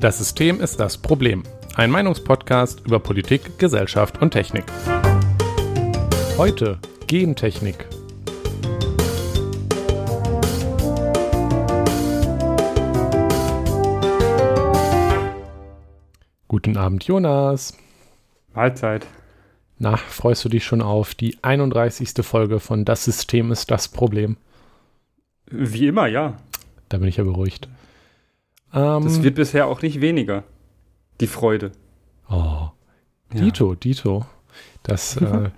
Das System ist das Problem. Ein Meinungspodcast über Politik, Gesellschaft und Technik. Heute Gentechnik. Guten Abend, Jonas. Mahlzeit. Na, freust du dich schon auf die 31. Folge von Das System ist das Problem? Wie immer, ja. Da bin ich ja beruhigt. Ähm, das wird bisher auch nicht weniger. Die Freude. Oh. Dito, ja. Dito. Das äh,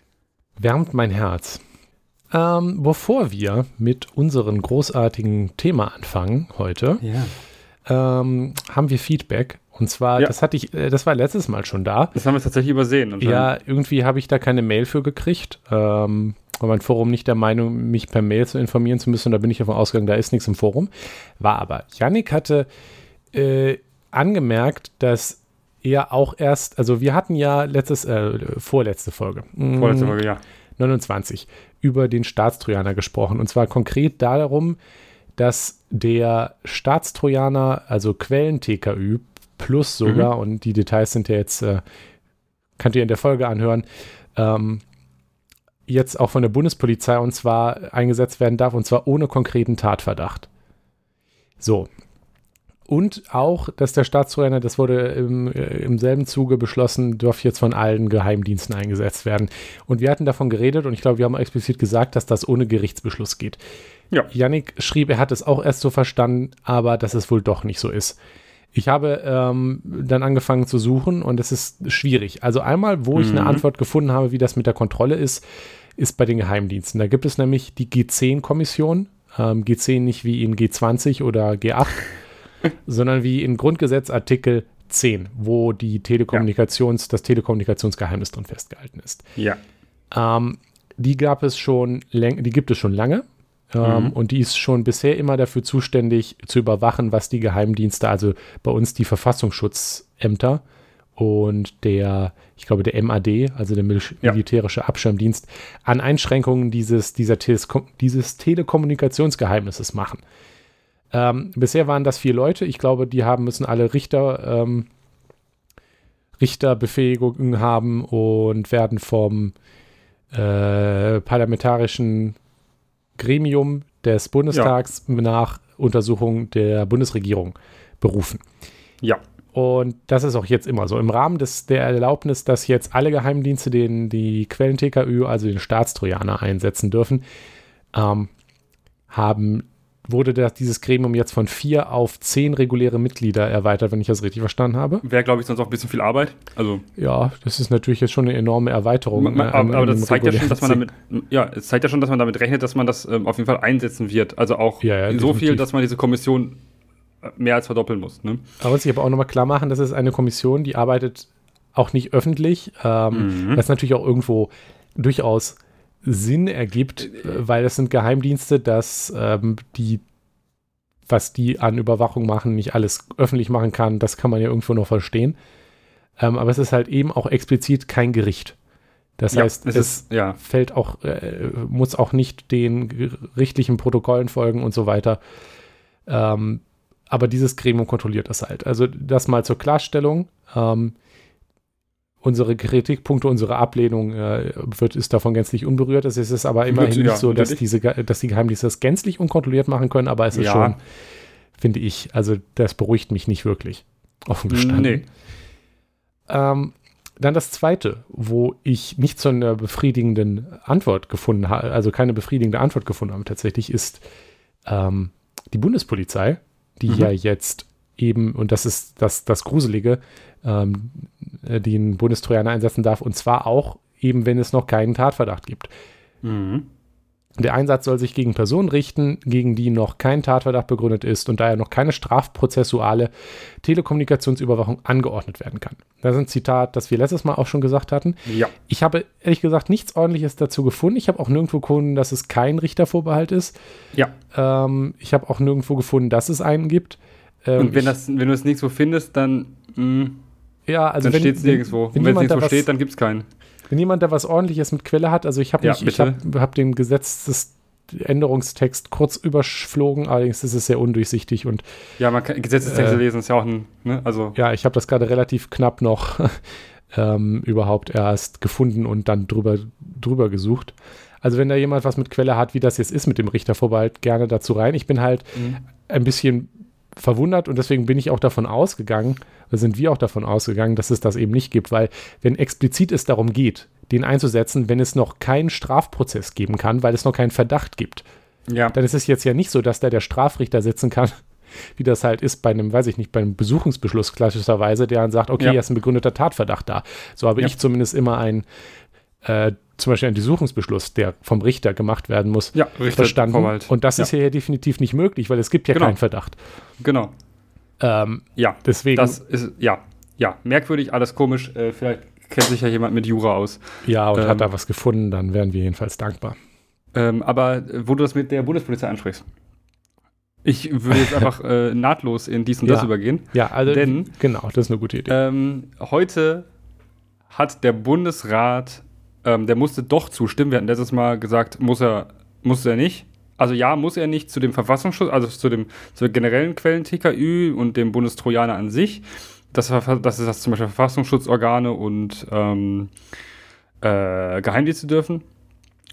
wärmt mein Herz. Ähm, bevor wir mit unserem großartigen Thema anfangen heute, ja. ähm, haben wir Feedback. Und zwar, ja. das hatte ich, äh, das war letztes Mal schon da. Das haben wir tatsächlich übersehen. Ja, irgendwie habe ich da keine Mail für gekriegt. Ähm, war mein Forum nicht der Meinung, mich per Mail zu informieren zu müssen. Da bin ich davon ausgegangen, da ist nichts im Forum. War aber. Yannick hatte äh, angemerkt, dass er auch erst, also wir hatten ja letztes, äh, vorletzte Folge. Vorletzte Folge, ja. 29 über den Staatstrojaner gesprochen. Und zwar konkret darum, dass der Staatstrojaner, also Quellen-TKÜ, plus sogar, mhm. und die Details sind ja jetzt, äh, könnt ihr in der Folge anhören, ähm, jetzt auch von der Bundespolizei und zwar eingesetzt werden darf und zwar ohne konkreten Tatverdacht. So. Und auch, dass der Staatstrojaner, das wurde im, äh, im selben Zuge beschlossen, darf jetzt von allen Geheimdiensten eingesetzt werden. Und wir hatten davon geredet und ich glaube, wir haben explizit gesagt, dass das ohne Gerichtsbeschluss geht. Ja. Yannick schrieb, er hat es auch erst so verstanden, aber dass es wohl doch nicht so ist. Ich habe ähm, dann angefangen zu suchen und es ist schwierig. Also einmal, wo mhm. ich eine mhm. Antwort gefunden habe, wie das mit der Kontrolle ist, ist bei den Geheimdiensten. Da gibt es nämlich die G10-Kommission. Ähm, G10 nicht wie in G20 oder G8, sondern wie in Grundgesetz Artikel 10, wo die Telekommunikations, ja. das Telekommunikationsgeheimnis drin festgehalten ist. Ja. Ähm, die gab es schon, die gibt es schon lange. Ähm, mhm. Und die ist schon bisher immer dafür zuständig, zu überwachen, was die Geheimdienste, also bei uns die Verfassungsschutzämter, und der, ich glaube, der MAD, also der Mil ja. militärische Abschirmdienst, an Einschränkungen dieses, dieser Telesko dieses Telekommunikationsgeheimnisses machen. Ähm, bisher waren das vier Leute. Ich glaube, die haben müssen alle Richter, ähm, Richterbefähigungen haben und werden vom äh, parlamentarischen Gremium des Bundestags ja. nach Untersuchung der Bundesregierung berufen. Ja. Und das ist auch jetzt immer so. Im Rahmen des, der Erlaubnis, dass jetzt alle Geheimdienste den, die Quellen-TKÜ, also den Staatstrojaner, einsetzen dürfen, ähm, haben, wurde das, dieses Gremium jetzt von vier auf zehn reguläre Mitglieder erweitert, wenn ich das richtig verstanden habe. Wäre, glaube ich, sonst auch ein bisschen viel Arbeit. Also ja, das ist natürlich jetzt schon eine enorme Erweiterung. Man, man, aber, aber das zeigt ja schon, dass man damit, ja, es zeigt ja schon, dass man damit rechnet, dass man das ähm, auf jeden Fall einsetzen wird. Also auch ja, ja, so definitiv. viel, dass man diese Kommission mehr als verdoppeln muss. Ne? Man muss sich aber auch nochmal klar machen, das ist eine Kommission, die arbeitet auch nicht öffentlich, ähm, mhm. was natürlich auch irgendwo durchaus Sinn ergibt, weil das sind Geheimdienste, dass ähm, die, was die an Überwachung machen, nicht alles öffentlich machen kann. Das kann man ja irgendwo noch verstehen. Ähm, aber es ist halt eben auch explizit kein Gericht. Das ja, heißt, es, es ja. fällt auch, äh, muss auch nicht den gerichtlichen Protokollen folgen und so weiter. Ähm, aber dieses Gremium kontrolliert das halt. Also das mal zur Klarstellung. Ähm, unsere Kritikpunkte, unsere Ablehnung äh, wird, ist davon gänzlich unberührt. Es ist aber immerhin nicht ja, so, dass, diese, dass die Geheimdienste das gänzlich unkontrolliert machen können, aber es ist ja. schon, finde ich, also das beruhigt mich nicht wirklich, offen gestanden. Nee. Ähm, dann das zweite, wo ich nicht so eine befriedigenden Antwort gefunden habe, also keine befriedigende Antwort gefunden habe tatsächlich, ist ähm, die Bundespolizei die mhm. ja jetzt eben, und das ist das, das Gruselige, ähm, äh, den Bundestrojaner einsetzen darf, und zwar auch eben, wenn es noch keinen Tatverdacht gibt. Mhm. Der Einsatz soll sich gegen Personen richten, gegen die noch kein Tatverdacht begründet ist und daher noch keine strafprozessuale Telekommunikationsüberwachung angeordnet werden kann. Das ist ein Zitat, das wir letztes Mal auch schon gesagt hatten. Ja. Ich habe ehrlich gesagt nichts Ordentliches dazu gefunden. Ich habe auch nirgendwo gefunden, dass es kein Richtervorbehalt ist. Ja. Ähm, ich habe auch nirgendwo gefunden, dass es einen gibt. Ähm, und wenn, das, wenn du es nirgendwo findest, dann. Mh, mm, ja, also dann steht es nirgendwo. Wenn, wenn es nirgendwo steht, dann gibt es keinen. Wenn jemand da was ordentliches mit Quelle hat, also ich habe ja, hab, hab dem Gesetz des Änderungstext kurz überflogen, allerdings ist es sehr undurchsichtig und ja, man kann Gesetzestexte äh, lesen, ist ja auch ein, ne? also ja, ich habe das gerade relativ knapp noch ähm, überhaupt erst gefunden und dann drüber drüber gesucht. Also wenn da jemand was mit Quelle hat, wie das jetzt ist mit dem Richtervorbehalt, gerne dazu rein. Ich bin halt mhm. ein bisschen verwundert und deswegen bin ich auch davon ausgegangen, sind wir auch davon ausgegangen, dass es das eben nicht gibt, weil wenn explizit es darum geht, den einzusetzen, wenn es noch keinen Strafprozess geben kann, weil es noch keinen Verdacht gibt, ja. dann ist es jetzt ja nicht so, dass da der Strafrichter sitzen kann, wie das halt ist bei einem, weiß ich nicht, bei einem Besuchungsbeschluss klassischerweise, der dann sagt, okay, ja. hier ist ein begründeter Tatverdacht da. So habe ja. ich zumindest immer ein äh, zum Beispiel ein Durchsuchungsbeschluss, der vom Richter gemacht werden muss, ja, Richter verstanden. Verwalt. Und das ja. ist ja definitiv nicht möglich, weil es gibt ja genau. keinen Verdacht. Genau. Ähm, ja, deswegen. Das ist, ja, ja, merkwürdig, alles komisch. Äh, vielleicht kennt sich ja jemand mit Jura aus. Ja, und ähm, hat da was gefunden, dann wären wir jedenfalls dankbar. Ähm, aber äh, wo du das mit der Bundespolizei ansprichst. Ich würde jetzt einfach äh, nahtlos in dies und ja. das übergehen. Ja, also denn, genau, das ist eine gute Idee. Ähm, heute hat der Bundesrat ähm, der musste doch zustimmen. Wir hatten letztes Mal gesagt, muss er, muss er nicht. Also ja, muss er nicht zu dem Verfassungsschutz, also zu dem zur generellen Quellen TKÜ und dem Bundestrojaner an sich. Das, das ist das zum Beispiel Verfassungsschutzorgane und ähm, äh, Geheimdienste dürfen.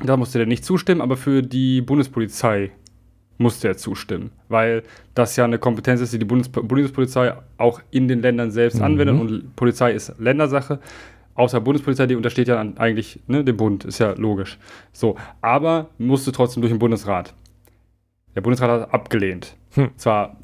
Da musste er nicht zustimmen, aber für die Bundespolizei musste er zustimmen, weil das ja eine Kompetenz ist, die die Bundes Bundespolizei auch in den Ländern selbst mhm. anwendet und Polizei ist Ländersache außer Bundespolizei, die untersteht ja eigentlich ne, dem Bund, ist ja logisch. So, aber musste trotzdem durch den Bundesrat. Der Bundesrat hat abgelehnt. Hm. Zwar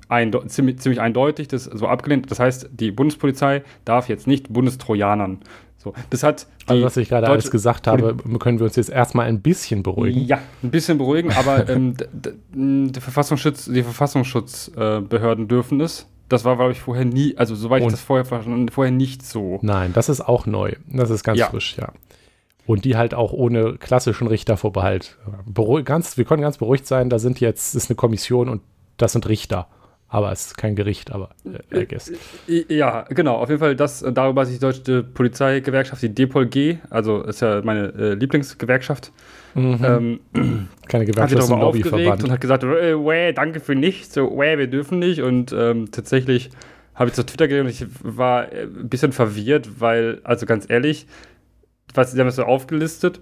ziemlich, ziemlich eindeutig, das so abgelehnt. Das heißt, die Bundespolizei darf jetzt nicht Bundestrojanern. So, das hat also, was ich gerade alles gesagt habe, können wir uns jetzt erstmal ein bisschen beruhigen. Ja, ein bisschen beruhigen, aber ähm, die Verfassungsschutz, die Verfassungsschutzbehörden dürfen es. Das war, glaube ich, vorher nie, also soweit Und ich das vorher verstanden vorher nicht so. Nein, das ist auch neu. Das ist ganz ja. frisch, ja. Und die halt auch ohne klassischen Richtervorbehalt. Beruhig, ganz, wir können ganz beruhigt sein, da sind jetzt, ist eine Kommission und das sind Richter. Aber es ist kein Gericht, aber äh, äh, Ja, genau. Auf jeden Fall das, darüber hat sich die deutsche Polizeigewerkschaft, die DPOLG, also ist ja meine äh, Lieblingsgewerkschaft, mhm. ähm, keine Gewerkschaft, hat sich darüber aufgeregt und hat gesagt, äh, wäh, danke für nichts, so, wäh, wir dürfen nicht. Und ähm, tatsächlich habe ich zu Twitter gesehen und ich war äh, ein bisschen verwirrt, weil, also ganz ehrlich, was, sie haben es so aufgelistet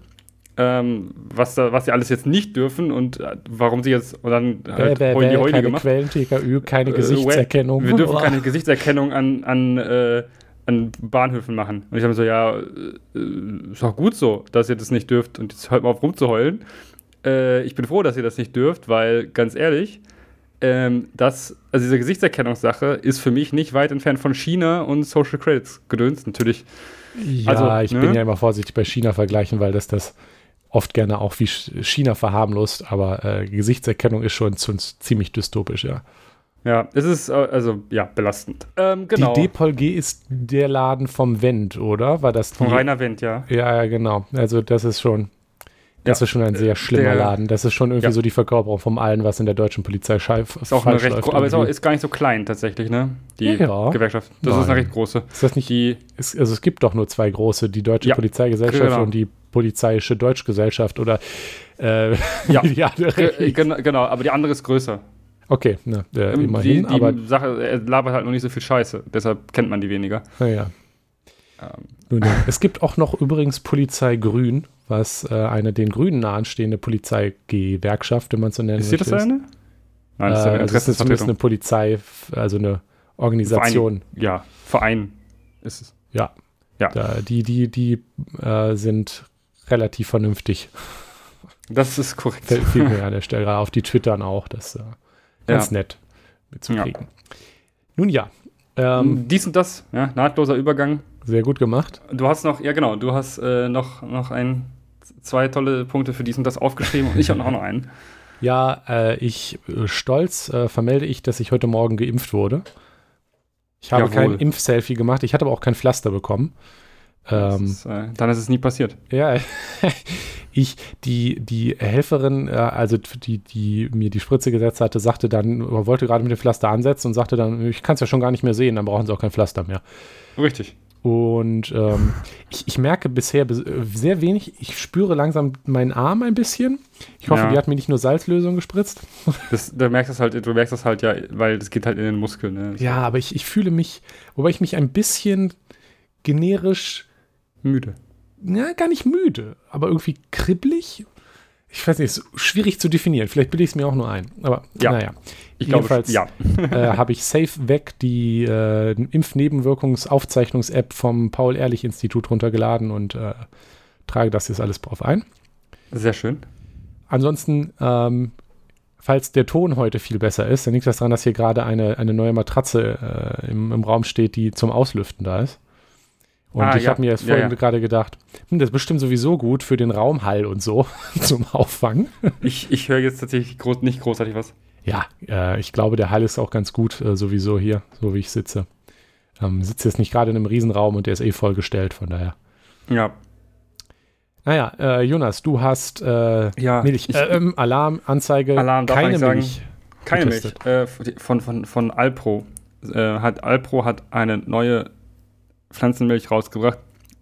ähm, was, da, was sie alles jetzt nicht dürfen und äh, warum sie jetzt und dann halt bäh, bäh, bäh, keine Quellen, TKÜ, keine äh, Gesichtserkennung. Wir dürfen keine Gesichtserkennung an, an, äh, an Bahnhöfen machen. Und ich habe so, ja, äh, ist auch gut so, dass ihr das nicht dürft und jetzt hört mal auf rumzuheulen. Äh, ich bin froh, dass ihr das nicht dürft, weil ganz ehrlich, ähm, das, also diese Gesichtserkennungssache ist für mich nicht weit entfernt von China und Social Credits gedöns, natürlich. Ja, also, ich ne? bin ja immer vorsichtig bei China vergleichen, weil das das oft gerne auch wie China verharmlost, aber äh, Gesichtserkennung ist schon, ziemlich dystopisch, ja. Ja, es ist äh, also ja belastend. Ähm, genau. Die Depol G ist der Laden vom Wendt, oder? War das Von Rainer Wendt, ja. Ja, ja, genau. Also das ist schon, das ja, ist schon ein sehr schlimmer der, Laden. Das ist schon irgendwie ja. so die Verkörperung vom allen, was in der deutschen Polizei scheif, ist auch eine recht läuft, Aber ist, auch, ist gar nicht so klein tatsächlich, ne? Die ja, Gewerkschaft. Das Nein. ist eine recht große. Ist das nicht die? Ist, also es gibt doch nur zwei große, die deutsche Polizeigesellschaft genau. und die polizeiische Deutschgesellschaft oder äh, ja, die andere. Äh, genau, aber die andere ist größer. Okay, na, äh, immerhin. Die, die aber Sache, er labert halt noch nicht so viel Scheiße, deshalb kennt man die weniger. Naja. Ähm. Es gibt auch noch übrigens Polizei Grün, was äh, eine den Grünen nahestehende Polizeigewerkschaft, wenn man so nennen ist möchte. Ist das eine? Nein, das ist, eine, äh, das ist zumindest eine Polizei, also eine Organisation. Verein, ja, Verein ist es. Ja, ja. Da, die die, die äh, sind relativ vernünftig. Das ist korrekt. Fällt viel mehr an der Stelle. Auf die Twittern auch. Das ist äh, ganz ja. nett mitzukriegen. Ja. Nun ja. Ähm, Dies und das, ja, nahtloser Übergang. Sehr gut gemacht. Du hast noch, ja genau, du hast äh, noch, noch ein, zwei tolle Punkte für dies und das aufgeschrieben und ich habe auch noch einen. Ja, äh, ich äh, stolz äh, vermelde ich, dass ich heute Morgen geimpft wurde. Ich habe Jawohl. kein Impf-Selfie gemacht, ich hatte aber auch kein Pflaster bekommen. Ähm, ist, äh, dann ist es nie passiert. Ja, ich, die, die Helferin, äh, also die, die mir die Spritze gesetzt hatte, sagte dann, wollte gerade mit dem Pflaster ansetzen und sagte dann, ich kann es ja schon gar nicht mehr sehen, dann brauchen sie auch kein Pflaster mehr. Richtig. Und ähm, ich, ich, merke bisher sehr wenig. Ich spüre langsam meinen Arm ein bisschen. Ich hoffe, ja. die hat mir nicht nur Salzlösung gespritzt. Das, du merkst das halt, du merkst das halt ja, weil das geht halt in den Muskeln. Ne? Ja, aber ich, ich fühle mich, wobei ich mich ein bisschen generisch müde. Ja, gar nicht müde, aber irgendwie kribbelig ich weiß nicht, ist schwierig zu definieren. Vielleicht bilde ich es mir auch nur ein. Aber ja. naja. Ich Jedenfalls glaube, ja. äh, habe ich Safe Weg, die äh, Impfnebenwirkungsaufzeichnungs-App vom Paul-Ehrlich-Institut runtergeladen und äh, trage das jetzt alles drauf ein. Sehr schön. Ansonsten, ähm, falls der Ton heute viel besser ist, dann liegt das daran, dass hier gerade eine, eine neue Matratze äh, im, im Raum steht, die zum Auslüften da ist. Und ah, ich ja. habe mir jetzt vorhin ja, ja. gerade gedacht, hm, das ist bestimmt sowieso gut für den Raumhall und so zum Auffangen. Ich, ich höre jetzt tatsächlich groß, nicht großartig was. Ja, äh, ich glaube, der Hall ist auch ganz gut äh, sowieso hier, so wie ich sitze. Ähm, sitze jetzt nicht gerade in einem Riesenraum und der ist eh vollgestellt, von daher. Ja. Naja, äh, Jonas, du hast äh, ja, Milch, ich, äh, ähm, Alarm, Anzeige, Alarm, keine Milch. Keine getestet. Milch. Äh, von, von, von Alpro. hat, Alpro hat eine neue Pflanzenmilch rausgebracht.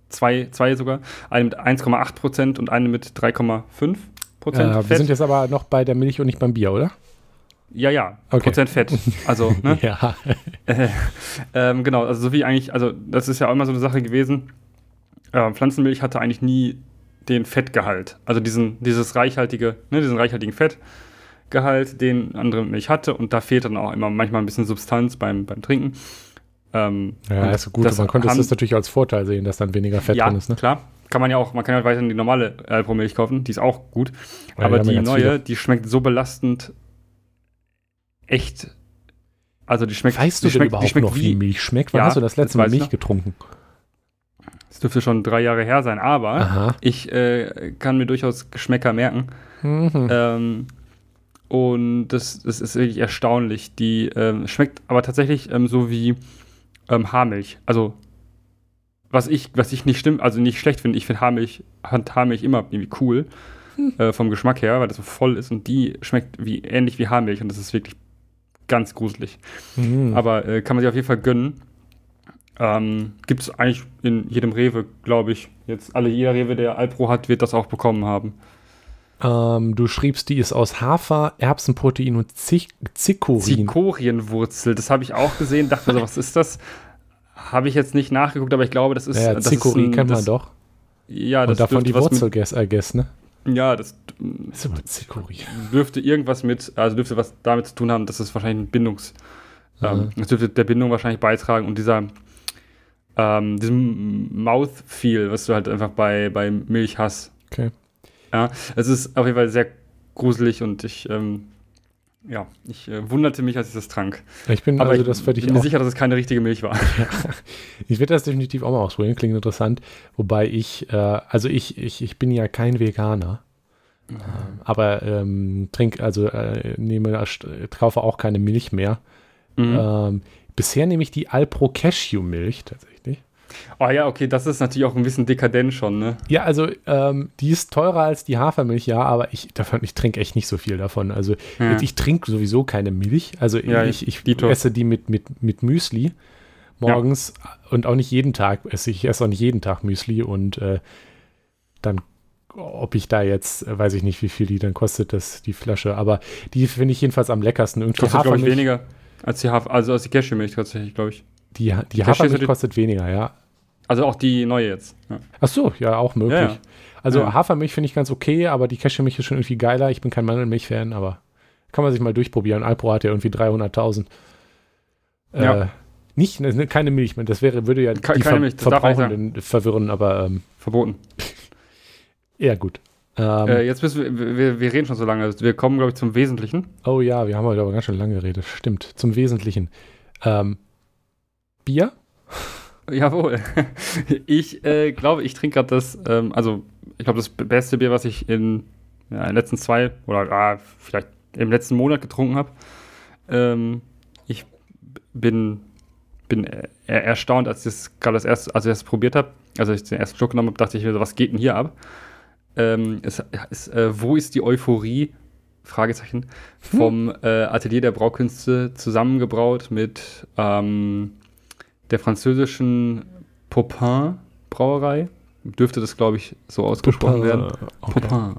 Zwei, zwei sogar. Eine mit 1,8 Prozent und eine mit 3,5 Prozent. Äh, wir sind jetzt aber noch bei der Milch und nicht beim Bier, oder? Ja, ja, okay. Prozent Fett. Also, ne? ja. Äh, ähm, genau, also so wie eigentlich, also das ist ja auch immer so eine Sache gewesen. Äh, Pflanzenmilch hatte eigentlich nie den Fettgehalt. Also diesen, dieses reichhaltige, ne, diesen reichhaltigen Fettgehalt, den andere Milch hatte. Und da fehlt dann auch immer manchmal ein bisschen Substanz beim, beim Trinken. Ähm, ja, ist gut. Man konnte es natürlich als Vorteil sehen, dass dann weniger Fett ja, drin ist. Ne? klar. Kann man ja auch, man kann ja weiterhin die normale Alpro-Milch kaufen, die ist auch gut. Ja, aber die neue, viele. die schmeckt so belastend echt. Also die schmeckt. Weißt du schmeckt, überhaupt die schmeckt noch, wie, wie Milch schmeckt? Wann ja, hast du das letzte Mal Milch getrunken? Das dürfte schon drei Jahre her sein, aber Aha. ich äh, kann mir durchaus Geschmäcker merken. Mhm. Ähm, und das, das ist wirklich erstaunlich. Die ähm, schmeckt aber tatsächlich ähm, so wie ähm, Haarmilch. Also, was ich, was ich nicht stimmt, also nicht schlecht finde, ich finde Haarmilch, Haarmilch immer irgendwie cool. Hm. Äh, vom Geschmack her, weil das so voll ist und die schmeckt wie, ähnlich wie Haarmilch und das ist wirklich ganz gruselig. Mhm. Aber äh, kann man sich auf jeden Fall gönnen. Ähm, Gibt es eigentlich in jedem Rewe, glaube ich. Jetzt alle, jeder Rewe, der Alpro hat, wird das auch bekommen haben. Ähm, du schriebst, die ist aus Hafer, Erbsenprotein und Zikorin. Zikorienwurzel, das habe ich auch gesehen. Dachte mir so, was ist das? Habe ich jetzt nicht nachgeguckt, aber ich glaube, das ist. Ja, das Zikorin kennt man doch. Ja, das und davon die Wurzel, guess, I guess, ne? Ja, das, das ist Zikorin. dürfte irgendwas mit, also dürfte was damit zu tun haben, dass es wahrscheinlich ein Bindungs, ähm, das dürfte der Bindung wahrscheinlich beitragen und dieser, ähm, diesem Mouthfeel, was du halt einfach bei, bei Milch hast. Okay. Ja, es ist auf jeden Fall sehr gruselig und ich, ähm, ja, ich äh, wunderte mich, als ich das trank. Ich bin, Aber also ich das bin mir sicher, dass es keine richtige Milch war. Ja. Ich werde das definitiv auch mal ausprobieren, klingt interessant. Wobei ich, äh, also ich, ich, ich bin ja kein Veganer. Mhm. aber ähm, trink, also äh, nehme, kaufe auch keine Milch mehr. Mhm. Ähm, bisher nehme ich die Alpro Cashew Milch tatsächlich. Oh ja, okay, das ist natürlich auch ein bisschen dekadent schon, ne? Ja, also ähm, die ist teurer als die Hafermilch, ja, aber ich, davon, ich trinke echt nicht so viel davon. Also ja. ich trinke sowieso keine Milch. Also ja, ich, ich, ich esse die mit, mit, mit Müsli morgens ja. und auch nicht jeden Tag esse ich. esse auch nicht jeden Tag Müsli und äh, dann ob ich da jetzt, äh, weiß ich nicht, wie viel die dann kostet, das, die Flasche, aber die finde ich jedenfalls am leckersten. Irgendwie kostet, glaube ich, weniger als die Hafer, also als die Cashewmilch tatsächlich, glaube ich. Die, die, die Hafermilch kostet weniger, ja. Also auch die neue jetzt. Ja. Ach so, ja, auch möglich. Ja, ja. Also. Hafermilch finde ich ganz okay, aber die Cashewmilch ist schon irgendwie geiler. Ich bin kein Mandelmilch-Fan, aber kann man sich mal durchprobieren. Alpro hat ja irgendwie 300.000. Äh, ja. Nicht, ne, keine Milch, das wäre, würde ja Ke die Ver Milch, Verbrauchenden verwirren, aber ähm, verboten. Ja, gut. Ähm, äh, jetzt müssen wir, wir, wir, reden schon so lange. Wir kommen, glaube ich, zum Wesentlichen. Oh ja, wir haben heute aber ganz schön lange geredet. Stimmt, zum Wesentlichen. Ähm, Bier? Jawohl. Ich äh, glaube, ich trinke gerade das, ähm, also ich glaube, das beste Bier, was ich in, ja, in den letzten zwei oder ah, vielleicht im letzten Monat getrunken habe. Ähm, ich bin, bin er erstaunt, als ich das gerade das erste, als ich das probiert habe, also als ich den ersten Schluck genommen habe, dachte ich mir so, was geht denn hier ab? Ähm, es, es, äh, wo ist die Euphorie? Fragezeichen. Vom hm. äh, Atelier der Braukünste zusammengebraut mit ähm, der französischen Popin Brauerei. Dürfte das, glaube ich, so ausgesprochen Popin, werden. okay. Popin.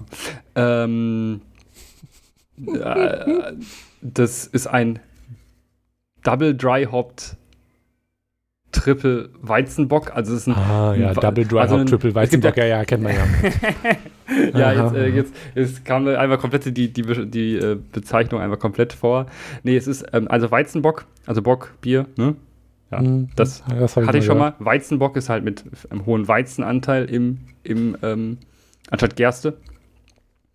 Ähm, äh, das ist ein Double Dry Hopped Triple Weizenbock. Also es ist ein Ah, ja, ein- Double Dry also Hop, Triple Weizenbock, ja, ja, kennt man ja. ja, jetzt, äh, jetzt, jetzt kam einfach komplett die, die, die äh, Bezeichnung einfach komplett vor. Nee, es ist ähm, also Weizenbock, also Bock, Bier, ne? Ja, Hm, das das hatte ich schon gehört. mal. Weizenbock ist halt mit einem hohen Weizenanteil im, im ähm, anstatt Gerste.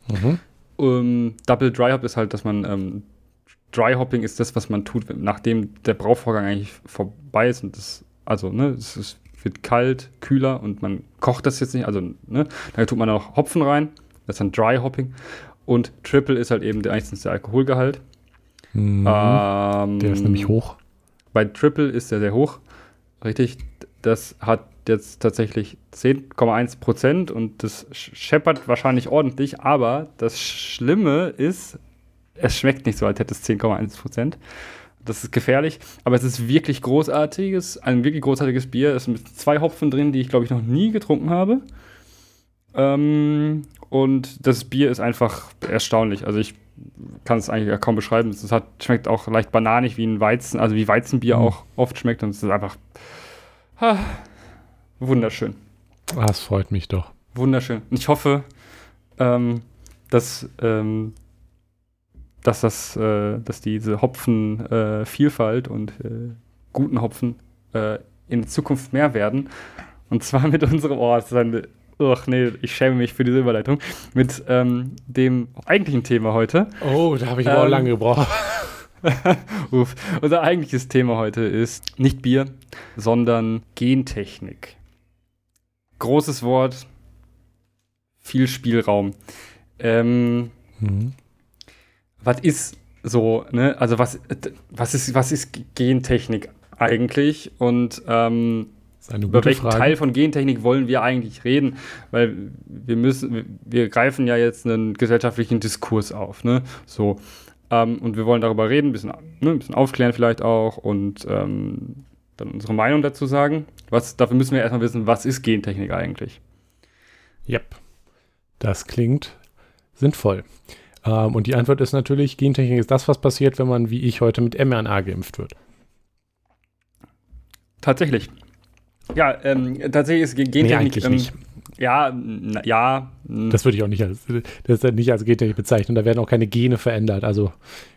Mhm. Ähm, Double Dry Hop ist halt, dass man ähm, Dry Hopping ist das, was man tut, nachdem der Brauvorgang eigentlich vorbei ist und das, also, ne, es ist, wird kalt, kühler und man kocht das jetzt nicht, also, ne, da tut man auch Hopfen rein, das ist dann Dry Hopping und Triple ist halt eben der, eigentlich der Alkoholgehalt. Mhm. Ähm, Der ist nämlich hoch. Bei Triple ist der sehr hoch, richtig, das hat jetzt tatsächlich 10,1 Prozent und das sch- scheppert wahrscheinlich ordentlich, aber das Schlimme ist, es schmeckt nicht so, als hätte es 10,1 Prozent. Das ist gefährlich, aber es ist wirklich großartiges, ein wirklich großartiges Bier. Es sind zwei Hopfen drin, die ich glaube ich noch nie getrunken habe. Ähm, und das Bier ist einfach erstaunlich. Also ich kann es eigentlich kaum beschreiben. Es hat, schmeckt auch leicht bananig wie ein Weizen, also wie Weizenbier Mhm. auch oft schmeckt. Und es ist einfach ah, wunderschön. Ah, das freut mich doch. Wunderschön. Und ich hoffe, ähm, dass, ähm, dass, das, äh, dass diese Hopfenvielfalt äh, und äh, guten Hopfen äh, in Zukunft mehr werden. Und zwar mit unserem, oh, das ist eine, ach nee, ich schäme mich für diese Überleitung, mit ähm, dem eigentlichen Thema heute. Oh, da habe ich aber auch Ähm, lange gebraucht. Uff. Unser eigentliches Thema heute ist nicht Bier, sondern Gentechnik. Großes Wort, viel Spielraum. Ähm, Mhm. was ist so, ne? Also was, was ist, was ist Gentechnik eigentlich? Und ähm, über welchen Frage. Teil von Gentechnik wollen wir eigentlich reden? Weil wir müssen, wir- wir greifen ja jetzt einen gesellschaftlichen Diskurs auf, ne? So. Ähm, und wir wollen darüber reden, ein bisschen, ne, ein bisschen aufklären vielleicht auch und ähm, dann unsere Meinung dazu sagen. Was, dafür müssen wir erstmal wissen, was ist Gentechnik eigentlich? Yep. Das klingt sinnvoll. Ähm, und die Antwort ist natürlich, Gentechnik ist das, was passiert, wenn man, wie ich heute, mit mRNA geimpft wird. Tatsächlich. Ja, ähm, tatsächlich ist Ge- Nee, Gentechnik. eigentlich ähm, nicht. Ja, na, ja. Das würde ich auch nicht als, das nicht als Gentechnik bezeichnen. Da werden auch keine Gene verändert. Also,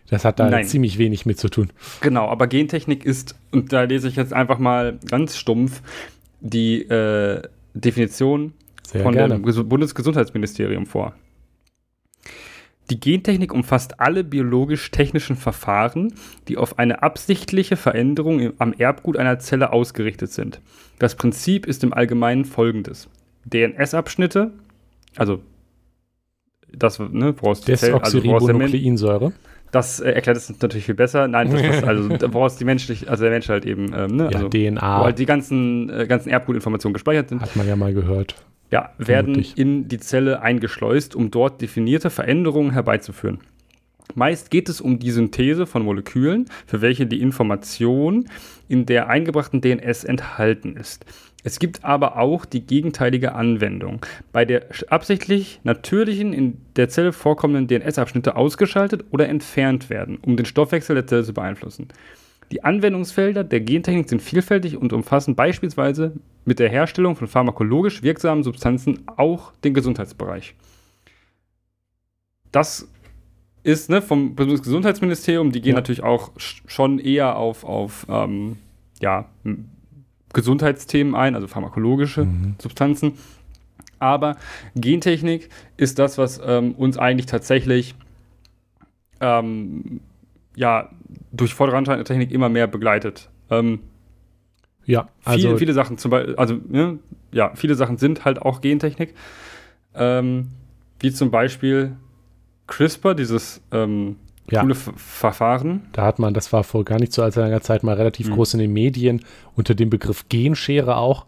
das hat da Nein. ziemlich wenig mit zu tun. Genau, aber Gentechnik ist, und da lese ich jetzt einfach mal ganz stumpf die äh, Definition Sehr von gerne. dem Ges- Bundesgesundheitsministerium vor. Die Gentechnik umfasst alle biologisch-technischen Verfahren, die auf eine absichtliche Veränderung am Erbgut einer Zelle ausgerichtet sind. Das Prinzip ist im Allgemeinen folgendes. DNS-Abschnitte, also das, ne, woraus die Zell- also woraus der Men- Desoxyribonukleinsäure. das äh, erklärt es natürlich viel besser. Nein, das ist also woraus die menschlich, also der Mensch halt eben, ähm, ne, Ja, also, wo DNA halt die ganzen, äh, ganzen Erbgutinformationen gespeichert sind, hat man ja mal gehört. Ja, werden Vermutlich. in die Zelle eingeschleust, um dort definierte Veränderungen herbeizuführen. Meist geht es um die Synthese von Molekülen, für welche die Information in der eingebrachten DNS enthalten ist. Es gibt aber auch die gegenteilige Anwendung, bei der absichtlich natürlichen in der Zelle vorkommenden DNS-Abschnitte ausgeschaltet oder entfernt werden, um den Stoffwechsel der Zelle zu beeinflussen. Die Anwendungsfelder der Gentechnik sind vielfältig und umfassen beispielsweise mit der Herstellung von pharmakologisch wirksamen Substanzen auch den Gesundheitsbereich. Das ist ne, vom Bundesgesundheitsministerium, die gehen Ja. natürlich auch sch- schon eher auf, auf ähm, ja, Gesundheitsthemen ein, also pharmakologische Mhm. Substanzen. Aber Gentechnik ist das, was ähm, uns eigentlich tatsächlich ähm, ja, durch fortschreitende Technik immer mehr begleitet. Ähm, Ja, viele, also viele Sachen zum Beispiel, also ne, ja, viele Sachen sind halt auch Gentechnik. Ähm, wie zum Beispiel CRISPR, dieses ähm, Ja. coole F Verfahren. da hat man, das war vor gar nicht so allzu langer Zeit mal relativ Mhm. groß in den Medien, unter dem Begriff Genschere auch.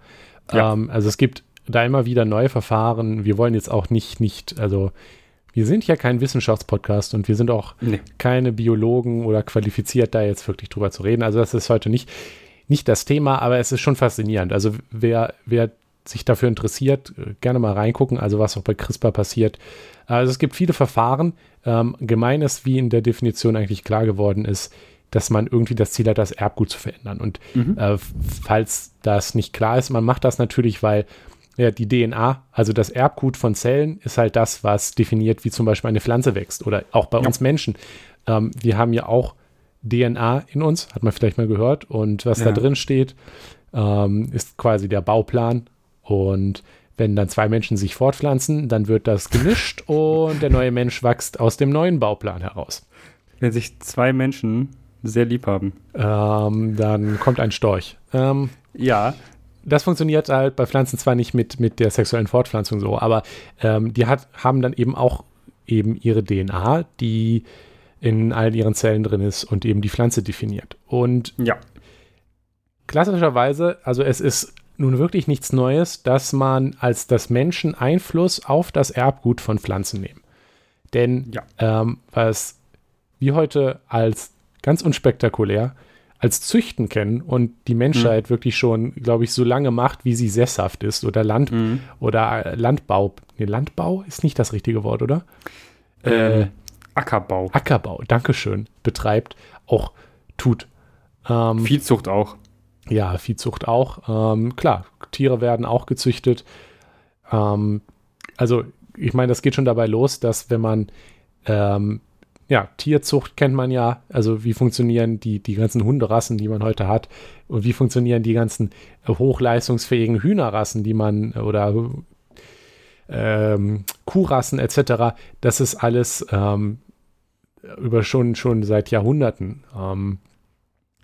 Ja. Ähm, also es gibt da immer wieder neue Verfahren. Wir wollen jetzt auch nicht, nicht, also wir sind ja kein Wissenschaftspodcast und wir sind auch Nee. keine Biologen oder qualifiziert, da jetzt wirklich drüber zu reden. Also das ist heute nicht. Nicht das Thema, aber es ist schon faszinierend. Also wer, wer sich dafür interessiert, äh, gerne mal reingucken, also was auch bei CRISPR passiert. Also es gibt viele Verfahren. Ähm, gemein ist, wie in der Definition eigentlich klar geworden ist, dass man irgendwie das Ziel hat, das Erbgut zu verändern. Und mhm. äh, falls das nicht klar ist, man macht das natürlich, weil ja, die DNA, also das Erbgut von Zellen, ist halt das, was definiert, wie zum Beispiel eine Pflanze wächst oder auch bei ja. uns Menschen. Ähm, wir haben ja auch DNA in uns, hat man vielleicht mal gehört. Und was ja. da drin steht, ähm, ist quasi der Bauplan. Und wenn dann zwei Menschen sich fortpflanzen, dann wird das gemischt und der neue Mensch wächst aus dem neuen Bauplan heraus. Wenn sich zwei Menschen sehr lieb haben. Ähm, dann kommt ein Storch. Ähm, ja. Das funktioniert halt bei Pflanzen zwar nicht mit, mit der sexuellen Fortpflanzung so, aber ähm, die hat, haben dann eben auch eben ihre DNA, die in all ihren Zellen drin ist und eben die Pflanze definiert. Und ja. klassischerweise, also es ist nun wirklich nichts Neues, dass man als das Menschen Einfluss auf das Erbgut von Pflanzen nehmen. Denn ja. ähm, was wir heute als ganz unspektakulär als Züchten kennen und die Menschheit mhm. wirklich schon, glaube ich, so lange macht, wie sie sesshaft ist oder Land mhm. oder äh, Landbau. Nee, Landbau ist nicht das richtige Wort, oder? Äh, äh, Ackerbau. Ackerbau, Dankeschön, betreibt, auch tut. Ähm, Viehzucht auch. Ja, Viehzucht auch. Ähm, klar, Tiere werden auch gezüchtet. Ähm, also, ich meine, das geht schon dabei los, dass wenn man ähm, ja, Tierzucht kennt man ja, also wie funktionieren die, die ganzen Hunderassen, die man heute hat und wie funktionieren die ganzen äh, hochleistungsfähigen Hühnerrassen, die man oder ähm, Kuhrassen etc. Das ist alles ähm, über schon, schon seit Jahrhunderten ähm,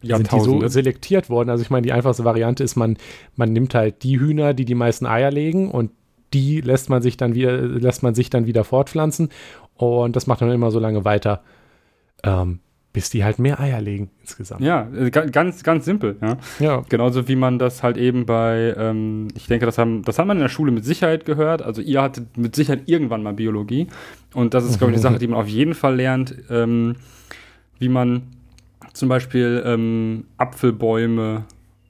sind die so selektiert worden. Also ich meine, die einfachste Variante ist, man, man nimmt halt die Hühner, die die meisten Eier legen und die lässt man sich dann wieder, lässt man sich dann wieder fortpflanzen und das macht man immer so lange weiter, ähm, bis die halt mehr Eier legen insgesamt. Ja, äh, ganz, ganz simpel. Ja. ja. Genauso wie man das halt eben bei, ähm, ich denke, das haben, das hat man in der Schule mit Sicherheit gehört. Also ihr hattet mit Sicherheit irgendwann mal Biologie. Und das ist, glaube ich, eine Sache, die man auf jeden Fall lernt, ähm, wie man zum Beispiel ähm, Apfelbäume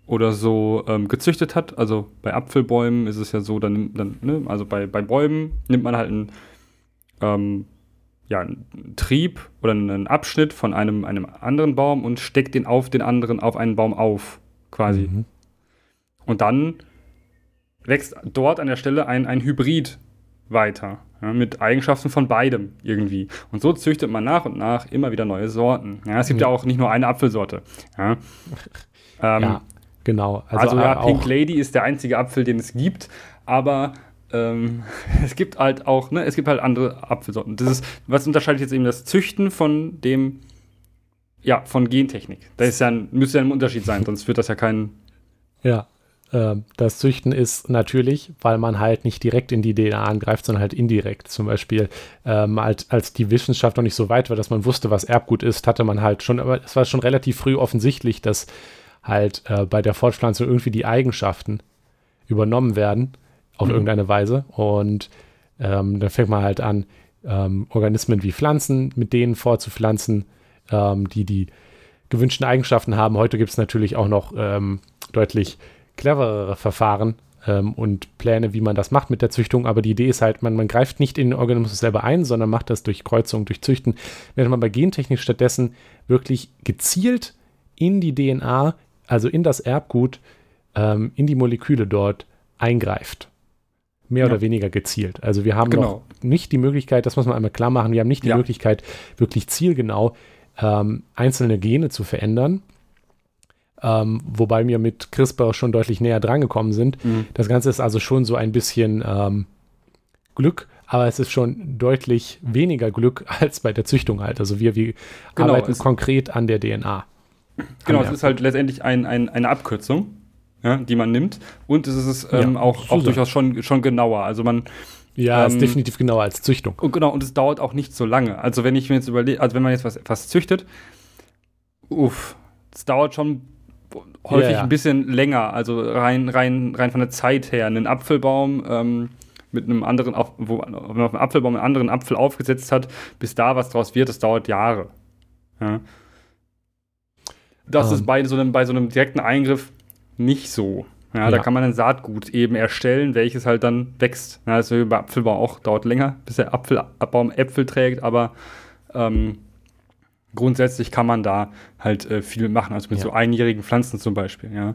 oder so ähm, gezüchtet hat. Also bei Apfelbäumen ist es ja so, dann, dann ne, also bei, bei Bäumen nimmt man halt einen, ähm, ja, einen Trieb oder einen Abschnitt von einem, einem anderen Baum und steckt den auf den anderen, auf einen Baum auf, quasi. Mhm. Und dann wächst dort an der Stelle ein, ein Hybrid weiter. Ja, mit Eigenschaften von beidem irgendwie. Und so züchtet man nach und nach immer wieder neue Sorten. Ja, es gibt ja, ja auch nicht nur eine Apfelsorte. Ja, ähm, ja genau. Also, also ja, Pink Lady ist der einzige Apfel, den es gibt, aber ähm, es gibt halt auch, ne, es gibt halt andere Apfelsorten. Das ist, was unterscheidet jetzt eben das Züchten von dem, ja, von Gentechnik? Da ist ja ein, müsste ja ein Unterschied sein, sonst wird das ja keinen. Ja, äh, das Züchten ist natürlich, weil man halt nicht direkt in die DNA angreift, sondern halt indirekt. Zum Beispiel, ähm, als, als die Wissenschaft noch nicht so weit war, dass man wusste, was Erbgut ist, hatte man halt schon, aber es war schon relativ früh offensichtlich, dass halt äh, bei der Fortpflanzung irgendwie die Eigenschaften übernommen werden auf mhm. irgendeine Weise. Und ähm, dann fängt man halt an, ähm, Organismen wie Pflanzen mit denen vorzupflanzen, ähm, die die gewünschten Eigenschaften haben. Heute gibt es natürlich auch noch ähm, deutlich cleverere Verfahren ähm, und Pläne, wie man das macht mit der Züchtung. Aber die Idee ist halt, man, man greift nicht in den Organismus selber ein, sondern macht das durch Kreuzung, durch Züchten. Während man bei Gentechnik stattdessen wirklich gezielt in die DNA, also in das Erbgut, ähm, in die Moleküle dort eingreift mehr ja. oder weniger gezielt. Also wir haben genau. noch nicht die Möglichkeit, das muss man einmal klar machen, wir haben nicht die ja. Möglichkeit, wirklich zielgenau ähm, einzelne Gene zu verändern. Ähm, wobei wir mit CRISPR schon deutlich näher drangekommen sind. Mhm. Das Ganze ist also schon so ein bisschen ähm, Glück, aber es ist schon deutlich weniger Glück als bei der Züchtung halt. Also wir, wir genau, arbeiten konkret an der DNA. Genau, es ist halt letztendlich ein, ein, eine Abkürzung ja, die man nimmt. Und es ist ähm, ja, auch, auch durchaus schon, schon genauer. Also man. Ja, ähm, ist definitiv genauer als Züchtung. Und genau, und es dauert auch nicht so lange. Also wenn ich mir jetzt überlege, also wenn man jetzt was, was züchtet, uff, es dauert schon häufig ja, ja. ein bisschen länger. Also rein, rein, rein von der Zeit her. Einen Apfelbaum ähm, mit einem anderen, auf, wo man auf einem Apfelbaum einen anderen Apfel aufgesetzt hat, bis da was draus wird, das dauert Jahre. Ja. Das um. ist ähm. bei so, einem, bei so einem direkten Eingriff nicht so. Ja, ja, da kann man ein Saatgut eben erstellen, welches halt dann wächst. Ja, das ist bei Apfelbau auch, dauert länger, bis der Apfelbaum Äpfel trägt, aber ähm, grundsätzlich kann man da halt äh, viel machen, also mit ja. so einjährigen Pflanzen zum Beispiel, ja.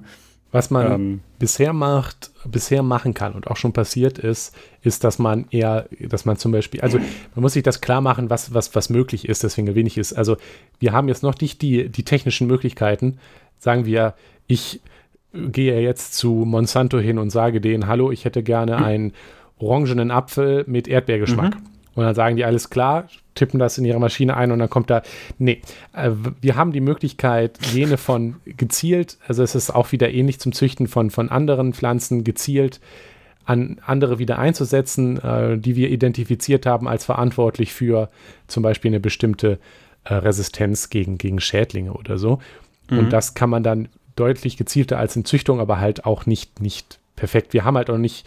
Was man ähm, bisher macht, bisher machen kann und auch schon passiert ist, ist, dass man eher, dass man zum Beispiel, also man muss sich das klar machen, was, was, was möglich ist, deswegen wenig ist. Also wir haben jetzt noch nicht die, die technischen Möglichkeiten, sagen wir, ich gehe jetzt zu Monsanto hin und sage denen, hallo, ich hätte gerne einen orangenen Apfel mit Erdbeergeschmack. Mhm. Und dann sagen die, alles klar, tippen das in ihre Maschine ein und dann kommt da, nee, äh, wir haben die Möglichkeit, Gene von gezielt, also es ist auch wieder ähnlich zum Züchten von, von anderen Pflanzen, gezielt an andere wieder einzusetzen, äh, die wir identifiziert haben als verantwortlich für zum Beispiel eine bestimmte äh, Resistenz gegen, gegen Schädlinge oder so. Mhm. Und das kann man dann deutlich gezielter als in Züchtung, aber halt auch nicht, nicht perfekt. Wir haben halt auch nicht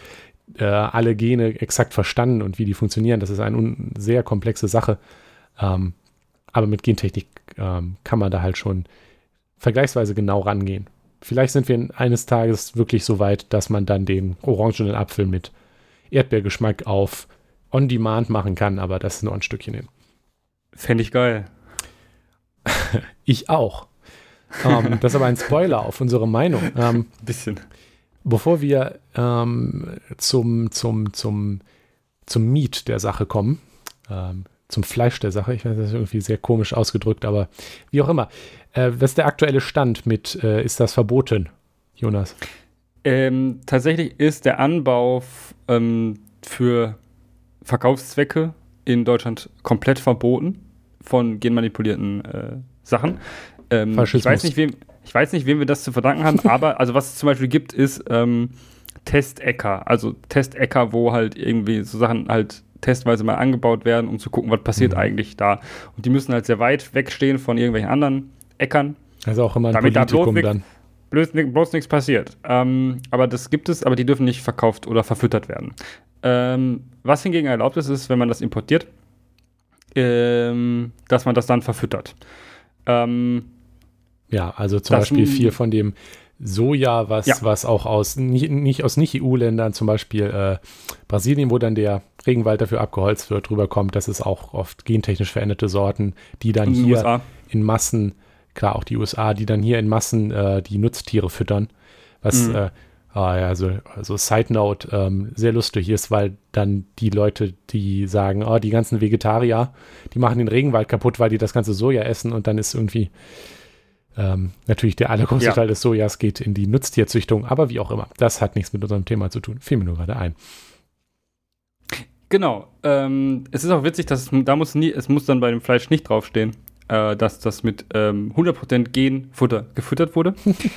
äh, alle Gene exakt verstanden und wie die funktionieren. Das ist eine sehr komplexe Sache. Ähm, aber mit Gentechnik ähm, kann man da halt schon vergleichsweise genau rangehen. Vielleicht sind wir eines Tages wirklich so weit, dass man dann den orangenen Apfel mit Erdbeergeschmack auf On-Demand machen kann, aber das ist nur ein Stückchen hin. Fände ich geil. ich auch. Ähm, das ist aber ein Spoiler auf unsere Meinung. Ähm, Bisschen. Bevor wir ähm, zum, zum, zum, zum Meat der Sache kommen, ähm, zum Fleisch der Sache, ich weiß, das ist irgendwie sehr komisch ausgedrückt, aber wie auch immer. Äh, was ist der aktuelle Stand mit, äh, ist das verboten, Jonas? Ähm, tatsächlich ist der Anbau ähm, für Verkaufszwecke in Deutschland komplett verboten von genmanipulierten äh, Sachen. Ähm, ich weiß nicht, wem, ich weiß nicht, wem wir das zu verdanken haben, aber also was es zum Beispiel gibt, ist ähm, Testecker. Also Testecker, wo halt irgendwie so Sachen halt testweise mal angebaut werden, um zu gucken, was passiert mhm. eigentlich da. Und die müssen halt sehr weit wegstehen von irgendwelchen anderen Äckern. Also auch immer ein damit Politikum da bloß dann. Bloß, bloß nichts passiert. Ähm, aber das gibt es, aber die dürfen nicht verkauft oder verfüttert werden. Ähm, was hingegen erlaubt ist, ist, wenn man das importiert, ähm, dass man das dann verfüttert. Ähm, ja, also zum Beispiel viel von dem Soja, was, ja. was auch aus nicht, nicht aus Nicht-EU-Ländern, zum Beispiel äh, Brasilien, wo dann der Regenwald dafür abgeholzt wird, rüberkommt. Das ist auch oft gentechnisch veränderte Sorten, die dann in hier USA. in Massen, klar auch die USA, die dann hier in Massen äh, die Nutztiere füttern. Was, mhm. äh, ah, ja, also, also Side Note, ähm, sehr lustig ist, weil dann die Leute, die sagen, oh, die ganzen Vegetarier, die machen den Regenwald kaputt, weil die das ganze Soja essen und dann ist irgendwie ähm, natürlich der allergrößte ja. Teil des Sojas geht in die Nutztierzüchtung, aber wie auch immer, das hat nichts mit unserem Thema zu tun. Fiel mir nur gerade ein. Genau. Ähm, es ist auch witzig, dass es, da muss nie, es muss dann bei dem Fleisch nicht draufstehen, äh, dass das mit ähm, 100% Genfutter gefüttert wurde.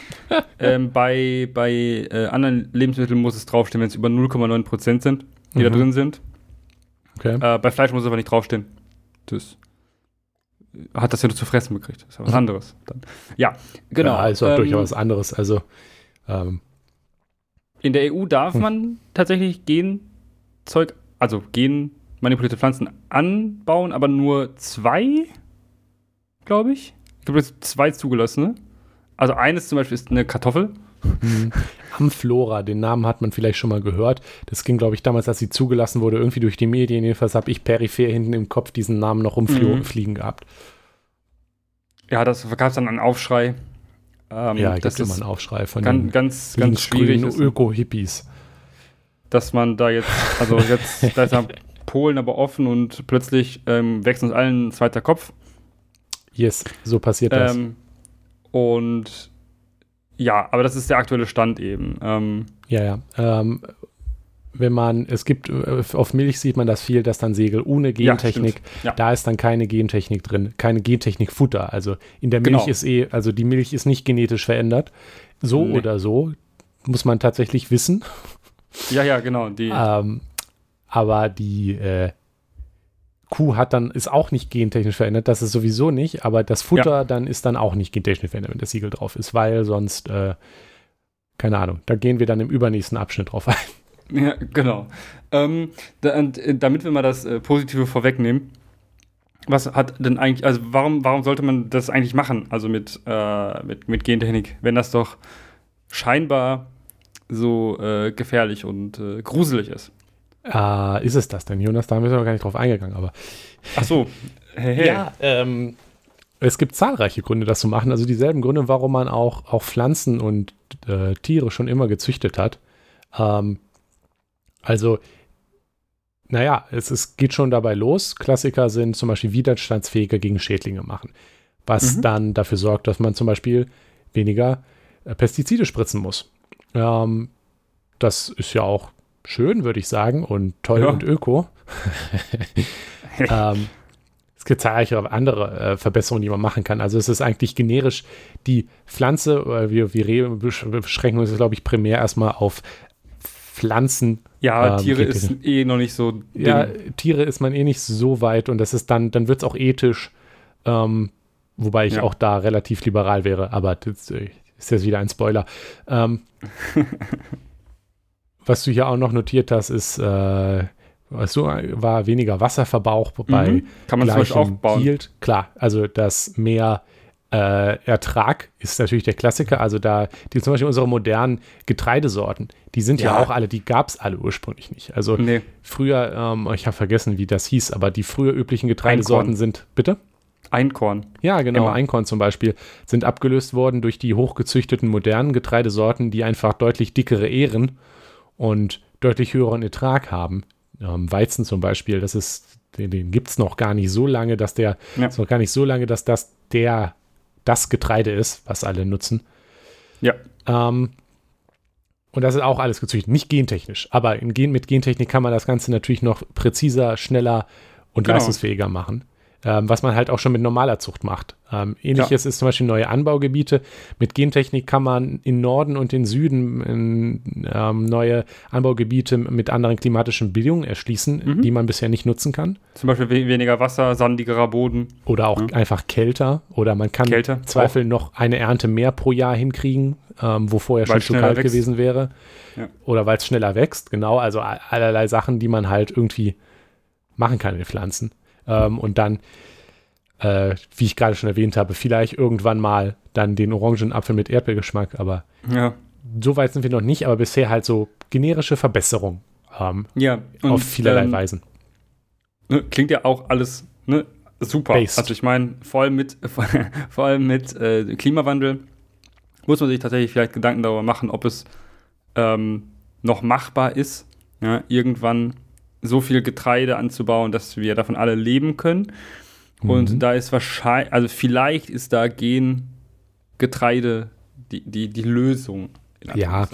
ähm, bei bei äh, anderen Lebensmitteln muss es draufstehen, wenn es über 0,9% sind, die mhm. da drin sind. Okay. Äh, bei Fleisch muss es aber nicht draufstehen. Das hat das ja nur zu fressen gekriegt. Das ist ja was anderes. Dann. Ja, genau. Ja, ist auch ähm, durchaus was anderes. Also ähm. in der EU darf hm. man tatsächlich Genzeug, also genmanipulierte Pflanzen anbauen, aber nur zwei, glaube ich. Ich glaube, es zwei zugelassene. Also eines zum Beispiel ist eine Kartoffel. Mhm. Amflora, den Namen hat man vielleicht schon mal gehört. Das ging, glaube ich, damals, als sie zugelassen wurde, irgendwie durch die Medien. Jedenfalls habe ich peripher hinten im Kopf diesen Namen noch rumfliegen mhm. gehabt. Ja, das gab es dann einen Aufschrei. Ähm, ja, das ist immer einen Aufschrei von ganz, den ganz, ganz schwierig Öko-Hippies. Dass man da jetzt, also jetzt, da ist ja Polen aber offen und plötzlich ähm, wächst uns allen ein zweiter Kopf. Yes, so passiert das. Ähm, und ja, aber das ist der aktuelle Stand eben. Ähm, ja, ja. Ähm, wenn man, es gibt, äh, auf Milch sieht man das viel, dass dann Segel ohne Gentechnik, ja, ja. da ist dann keine Gentechnik drin, keine Gentechnik-Futter. Also in der Milch genau. ist eh, also die Milch ist nicht genetisch verändert. So nee. oder so, muss man tatsächlich wissen. Ja, ja, genau. Die. Ähm, aber die, äh, Kuh hat dann, ist auch nicht gentechnisch verändert, das ist sowieso nicht, aber das Futter ja. dann ist dann auch nicht gentechnisch verändert, wenn das Siegel drauf ist, weil sonst, äh, keine Ahnung, da gehen wir dann im übernächsten Abschnitt drauf ein. Ja, genau. Ähm, da, und, äh, damit wir mal das äh, Positive vorwegnehmen, was hat denn eigentlich, also warum, warum sollte man das eigentlich machen, also mit, äh, mit, mit Gentechnik, wenn das doch scheinbar so äh, gefährlich und äh, gruselig ist? Äh, ist es das denn, Jonas? Da haben wir noch gar nicht drauf eingegangen, aber. Ach so. Hey, hey. Ja, ähm, es gibt zahlreiche Gründe, das zu machen. Also dieselben Gründe, warum man auch, auch Pflanzen und äh, Tiere schon immer gezüchtet hat. Ähm, also naja, es, es geht schon dabei los. Klassiker sind zum Beispiel widerstandsfähiger gegen Schädlinge machen, was mhm. dann dafür sorgt, dass man zum Beispiel weniger äh, Pestizide spritzen muss. Ähm, das ist ja auch schön, würde ich sagen, und toll ja. und öko. ähm, es gibt zahlreiche andere äh, Verbesserungen, die man machen kann. Also es ist eigentlich generisch die Pflanze, äh, wir, wir beschränken uns, glaube ich, primär erstmal auf Pflanzen. Ja, ähm, Tiere ist eh noch nicht so. Ja, Tiere ist man eh nicht so weit und das ist dann, dann wird es auch ethisch, ähm, wobei ich ja. auch da relativ liberal wäre, aber das äh, ist jetzt wieder ein Spoiler. Ähm, was du hier auch noch notiert hast, ist, äh, was du, war weniger Wasserverbrauch bei mhm. Kann man zum auch bauen. Yield. Klar, also das mehr äh, Ertrag ist natürlich der Klassiker. Also da, die zum Beispiel unsere modernen Getreidesorten, die sind ja, ja auch alle, die gab es alle ursprünglich nicht. Also nee. früher, ähm, ich habe vergessen, wie das hieß, aber die früher üblichen Getreidesorten Einkorn. sind, bitte? Einkorn. Ja, genau, Immer. Einkorn zum Beispiel, sind abgelöst worden durch die hochgezüchteten modernen Getreidesorten, die einfach deutlich dickere Ähren und deutlich höheren Ertrag haben. Ähm, Weizen zum Beispiel, das ist, den, den gibt es noch gar nicht so lange, dass der, ja. noch gar nicht so lange, dass das der das Getreide ist, was alle nutzen. Ja. Ähm, und das ist auch alles gezüchtet, nicht gentechnisch. Aber Gen, mit Gentechnik kann man das Ganze natürlich noch präziser, schneller und genau. leistungsfähiger machen ähm, was man halt auch schon mit normaler Zucht macht. Ähm, ähnliches ja. ist zum Beispiel neue Anbaugebiete. Mit Gentechnik kann man in Norden und in Süden in, ähm, neue Anbaugebiete mit anderen klimatischen Bedingungen erschließen, mhm. die man bisher nicht nutzen kann. Zum Beispiel we weniger Wasser, sandigerer Boden. Oder auch ja. einfach kälter. Oder man kann Kälte, im Zweifel auch. noch eine Ernte mehr pro Jahr hinkriegen, ähm, wo vorher schon zu kalt wächst. gewesen wäre. Ja. Oder weil es schneller wächst. Genau, also allerlei Sachen, die man halt irgendwie machen kann in Pflanzen. Ähm, und dann, äh, wie ich gerade schon erwähnt habe, vielleicht irgendwann mal dann den Orangenapfel mit Erdbeergeschmack. Aber ja. so weit sind wir noch nicht, aber bisher halt so generische Verbesserungen ähm, ja, und, auf vielerlei ähm, Weisen. Ne, klingt ja auch alles ne, super. Based. Also ich meine, vor allem mit, vor allem mit äh, Klimawandel muss man sich tatsächlich vielleicht Gedanken darüber machen, ob es ähm, noch machbar ist, ja, irgendwann so viel Getreide anzubauen, dass wir davon alle leben können. Und mhm. da ist wahrscheinlich, also vielleicht ist da Gengetreide die, die, die Lösung. Ja,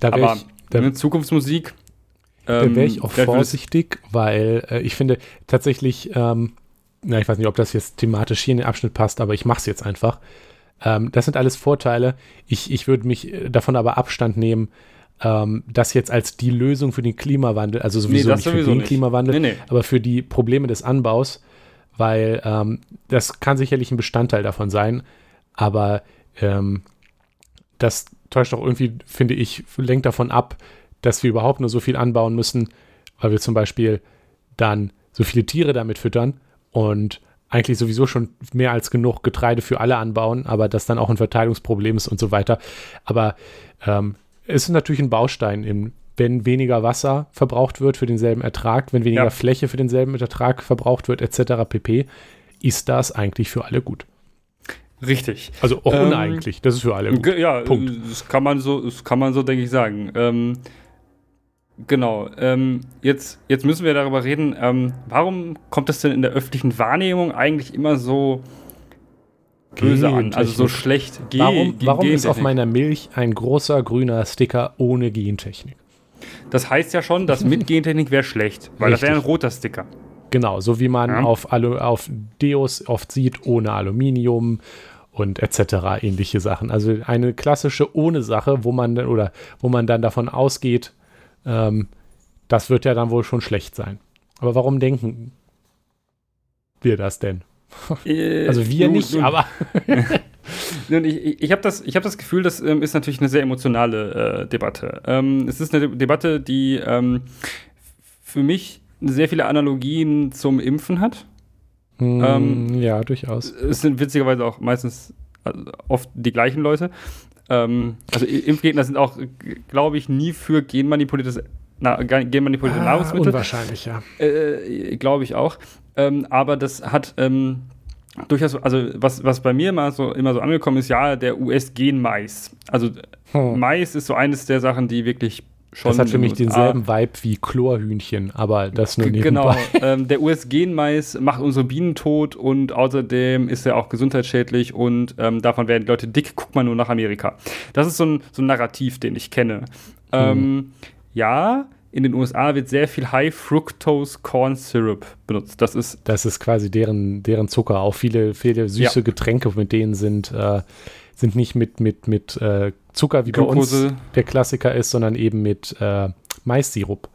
da aber ich, da, eine Zukunftsmusik. Ähm, da wäre ich auch vorsichtig, weil äh, ich finde tatsächlich, ähm, na, ich weiß nicht, ob das jetzt thematisch hier in den Abschnitt passt, aber ich mache es jetzt einfach. Ähm, das sind alles Vorteile. Ich, ich würde mich äh, davon aber Abstand nehmen, ähm, das jetzt als die Lösung für den Klimawandel, also sowieso nee, nicht sowieso für den nicht. Klimawandel, nee, nee. aber für die Probleme des Anbaus, weil ähm, das kann sicherlich ein Bestandteil davon sein, aber ähm, das täuscht auch irgendwie, finde ich, lenkt davon ab, dass wir überhaupt nur so viel anbauen müssen, weil wir zum Beispiel dann so viele Tiere damit füttern und eigentlich sowieso schon mehr als genug Getreide für alle anbauen, aber das dann auch ein Verteilungsproblem ist und so weiter. Aber ähm, ist natürlich ein Baustein, im, wenn weniger Wasser verbraucht wird für denselben Ertrag, wenn weniger ja. Fläche für denselben Ertrag verbraucht wird, etc. pp., ist das eigentlich für alle gut. Richtig. Also auch ähm, uneigentlich, das ist für alle gut. Ja, Punkt. Das kann man so, das kann man so, denke ich, sagen. Ähm, genau. Ähm, jetzt, jetzt müssen wir darüber reden, ähm, warum kommt es denn in der öffentlichen Wahrnehmung eigentlich immer so böse an, also so schlecht. Ge warum warum ist auf meiner Milch ein großer grüner Sticker ohne Gentechnik? Das heißt ja schon, dass mit Gentechnik wäre schlecht, weil Richtig. das wäre ein roter Sticker. Genau, so wie man ja. auf, Alu auf Deos oft sieht, ohne Aluminium und etc. ähnliche Sachen. Also eine klassische ohne Sache, wo man dann oder wo man dann davon ausgeht, ähm, das wird ja dann wohl schon schlecht sein. Aber warum denken wir das denn? Äh, also wir nun, nicht, nun, aber. nun, ich ich habe das, hab das Gefühl, das ähm, ist natürlich eine sehr emotionale äh, Debatte. Ähm, es ist eine De Debatte, die ähm, für mich sehr viele Analogien zum Impfen hat. Mm, ja, durchaus. Es sind witzigerweise auch meistens also oft die gleichen Leute. Ähm, also Impfgegner sind auch, glaube ich, nie für genmanipuliertes na, genmanipulierte ah, Nahrungsmittel. Unwahrscheinlich, ja. Äh, glaube ich auch. Ähm, aber das hat ähm, durchaus, also was, was bei mir immer so, immer so angekommen ist, ja, der US-Gen-Mais. Also hm. Mais ist so eines der Sachen, die wirklich schon. Das hat für mich denselben Vibe wie Chlorhühnchen, aber das nur nebenbei. Genau, ähm, der US-Gen-Mais macht unsere Bienen tot und außerdem ist er auch gesundheitsschädlich und ähm, davon werden die Leute dick. Guck mal nur nach Amerika. Das ist so ein, so ein Narrativ, den ich kenne. Hm. Ähm, ja, in den USA wird sehr viel High Fructose Corn Syrup benutzt. Das ist, das ist quasi deren, deren Zucker. Auch viele, viele süße ja. Getränke mit denen sind, äh, sind nicht mit, mit, mit äh, Zucker, wie Glucose. bei uns der Klassiker ist, sondern eben mit äh, Mais-Sirup.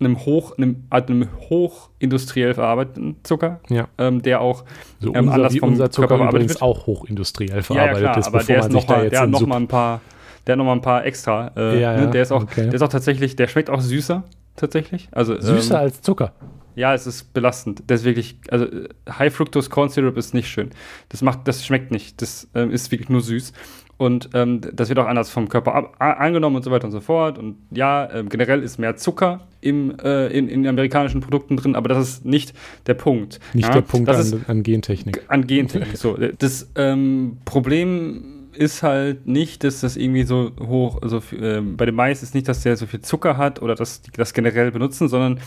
Einem hoch, einem, einem hochindustriell verarbeiteten Zucker, ja. ähm, der auch so ähm, unser, anders vom unser Zucker Körper übrigens wird. auch hochindustriell verarbeitet ja, ja, klar, ist, aber der ist noch mal, der hat noch mal ein paar der hat noch mal ein paar extra. Äh, ja, ne? Der ist auch, okay. der ist auch tatsächlich, der schmeckt auch süßer tatsächlich. Also, süßer ähm, als Zucker. Ja, es ist belastend. Das ist wirklich, also High Fructose Corn Syrup ist nicht schön. Das macht, das schmeckt nicht. Das ähm, ist wirklich nur süß. Und ähm, das wird auch anders vom Körper ab, angenommen und so weiter und so fort. Und ja, ähm, generell ist mehr Zucker im, äh, in, in amerikanischen Produkten drin, aber das ist nicht der Punkt. Nicht ja? der Punkt an, an, Gentechnik. An Gentechnik. so. Das ähm, Problem ist halt nicht, dass das irgendwie so hoch, also äh, bei dem Mais ist nicht, dass der so viel Zucker hat oder dass die das generell benutzen, sondern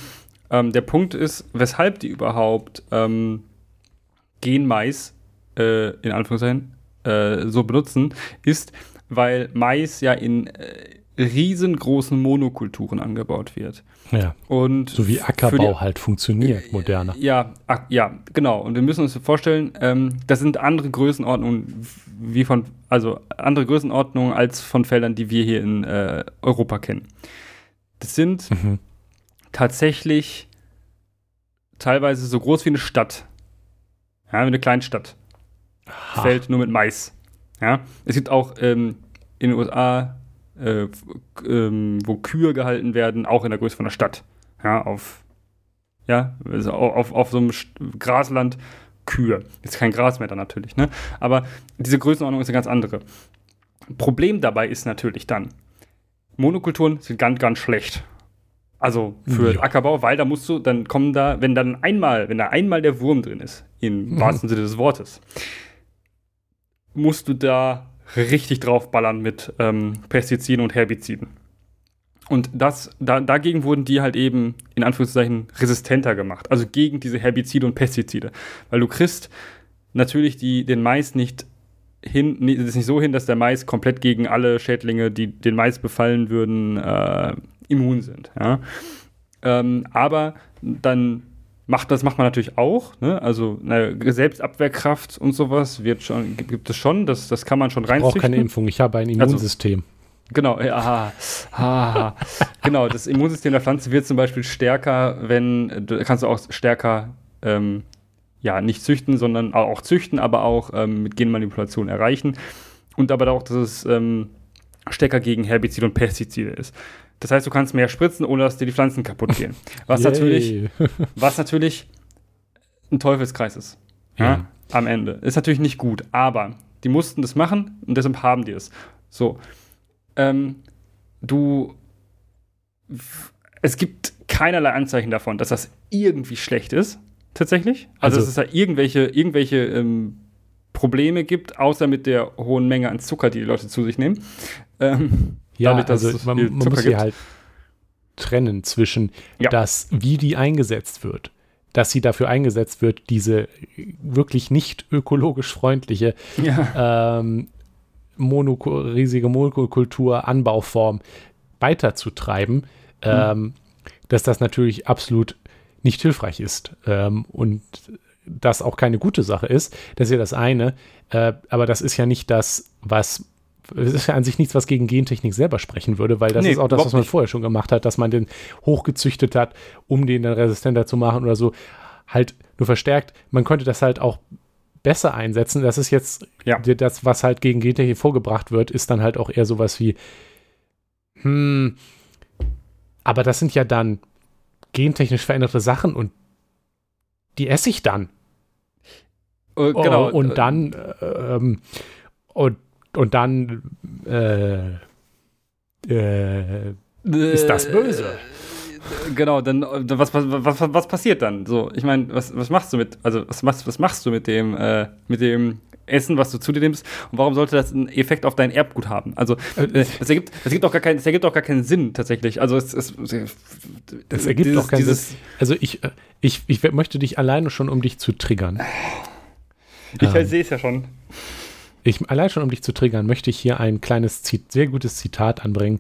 ähm, der Punkt ist, weshalb die überhaupt ähm, Genmais äh, in Anführungszeichen äh, so benutzen, ist, weil Mais ja in äh, riesengroßen Monokulturen angebaut wird. Ja. Und so wie Ackerbau die, halt funktioniert, moderner. Ja, ja, genau. Und wir müssen uns vorstellen, ähm, das sind andere Größenordnungen wie von, also andere Größenordnungen als von Feldern, die wir hier in äh, Europa kennen. Das sind mhm. tatsächlich teilweise so groß wie eine Stadt. Ja, wie eine Kleinstadt. Aha. Feld nur mit Mais. Ja, es gibt auch ähm, in den USA äh, ähm, wo Kühe gehalten werden, auch in der Größe von der Stadt. Ja, auf, ja, also auf, auf so einem Grasland Kühe. Ist kein Gras mehr da natürlich, ne? Aber diese Größenordnung ist eine ganz andere. Problem dabei ist natürlich dann, Monokulturen sind ganz, ganz schlecht. Also für ja. Ackerbau, weil da musst du, dann kommen da, wenn dann einmal, wenn da einmal der Wurm drin ist, im mhm. wahrsten Sinne des Wortes, musst du da richtig draufballern mit ähm, Pestiziden und Herbiziden. Und das, da, dagegen wurden die halt eben in Anführungszeichen resistenter gemacht. Also gegen diese Herbizide und Pestizide. Weil du kriegst natürlich die, den Mais nicht hin, es ist nicht so hin, dass der Mais komplett gegen alle Schädlinge, die den Mais befallen würden, äh, immun sind. Ja? Ähm, aber dann macht das macht man natürlich auch. Ne? Also eine Selbstabwehrkraft und sowas wird schon, gibt es schon, das, das kann man schon rein. Ich brauche keine Impfung, ich habe ein also Immunsystem. Also, genau, ja, aha. genau, das Immunsystem der Pflanze wird zum Beispiel stärker, wenn, du kannst du auch stärker, ähm, ja, nicht züchten, sondern auch züchten, aber auch ähm, mit Genmanipulation erreichen. Und aber auch, dass es ähm, stärker gegen Herbizide und Pestizide ist. Das heißt, du kannst mehr spritzen, ohne dass dir die Pflanzen kaputt gehen. Was, natürlich, was natürlich ein Teufelskreis ist. Ja. ja. Am Ende. Ist natürlich nicht gut, aber die mussten das machen und deshalb haben die es. So. Ähm, du. Es gibt keinerlei Anzeichen davon, dass das irgendwie schlecht ist. Tatsächlich. Also, also dass es da irgendwelche, irgendwelche ähm, Probleme gibt, außer mit der hohen Menge an Zucker, die die Leute zu sich nehmen. Ähm, ja, dadurch, also man, man muss hier halt trennen zwischen ja. das, wie die eingesetzt wird, dass sie dafür eingesetzt wird, diese wirklich nicht ökologisch freundliche ja. ähm, Mono riesige Monokultur-Anbauform weiterzutreiben, mhm. ähm, dass das natürlich absolut nicht hilfreich ist ähm, und das auch keine gute Sache ist. Das ist ja das eine, äh, aber das ist ja nicht das, was es ist ja an sich nichts, was gegen Gentechnik selber sprechen würde, weil das nee, ist auch das, was man nicht. vorher schon gemacht hat, dass man den hochgezüchtet hat, um den dann resistenter zu machen oder so. Halt nur verstärkt. Man könnte das halt auch besser einsetzen. Das ist jetzt ja. das, was halt gegen Gentechnik vorgebracht wird, ist dann halt auch eher sowas wie, hm, aber das sind ja dann gentechnisch veränderte Sachen und die esse ich dann. Uh, genau. Oh, und dann ähm, und, und dann äh, äh, ist das böse. Genau, dann was, was, was, was passiert dann? So, ich meine, was, was machst du mit, also was machst, was machst du mit dem, äh, mit dem Essen, was du zu dir nimmst und warum sollte das einen Effekt auf dein Erbgut haben? Also äh, das ergibt, das ergibt auch gar keinen, das ergibt auch gar keinen Sinn tatsächlich. Also es, es das ergibt dieses, doch keinen Sinn. Also ich, äh, ich, ich möchte dich alleine schon, um dich zu triggern. Ich ähm, sehe es ja schon. Ich, allein schon, um dich zu triggern, möchte ich hier ein kleines, sehr gutes Zitat anbringen.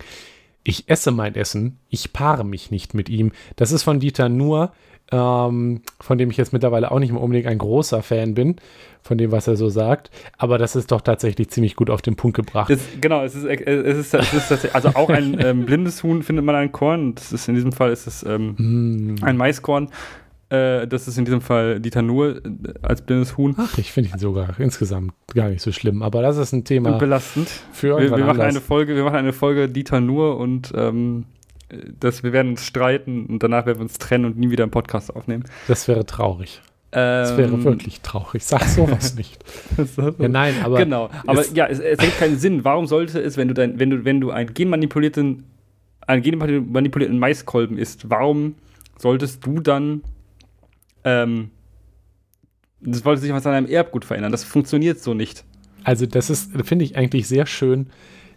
Ich esse mein Essen, ich paare mich nicht mit ihm. Das ist von Dieter Nuhr, ähm, von dem ich jetzt mittlerweile auch nicht mehr unbedingt ein großer Fan bin, von dem, was er so sagt. Aber das ist doch tatsächlich ziemlich gut auf den Punkt gebracht. Das, genau, es ist, es ist, es ist tatsächlich, also auch ein ähm, blindes Huhn findet man ein Korn. Das ist in diesem Fall ist es ähm, mm. ein Maiskorn. Äh, das ist in diesem Fall Dieter Nuhr äh, als blindes Huhn. Ach, ich finde ihn sogar insgesamt gar nicht so schlimm. Aber das ist ein Thema. Belastend. Für wir, wir machen eine Folge, wir machen eine Folge Dieter Nuhr und ähm, das, wir werden uns streiten und danach werden wir uns trennen und nie wieder einen Podcast aufnehmen. Das wäre traurig. das wäre ähm, wirklich traurig. Sag sowas nicht. ja, nein, aber. Genau. Aber ja, es, es ergibt keinen Sinn. Warum sollte es, wenn du dein, wenn du, wenn du einen genmanipulierten, einen genmanipulierten Maiskolben isst, warum solltest du dann ähm, das wollte sich was an einem Erbgut verändern. Das funktioniert so nicht. Also, das ist, finde ich eigentlich sehr schön,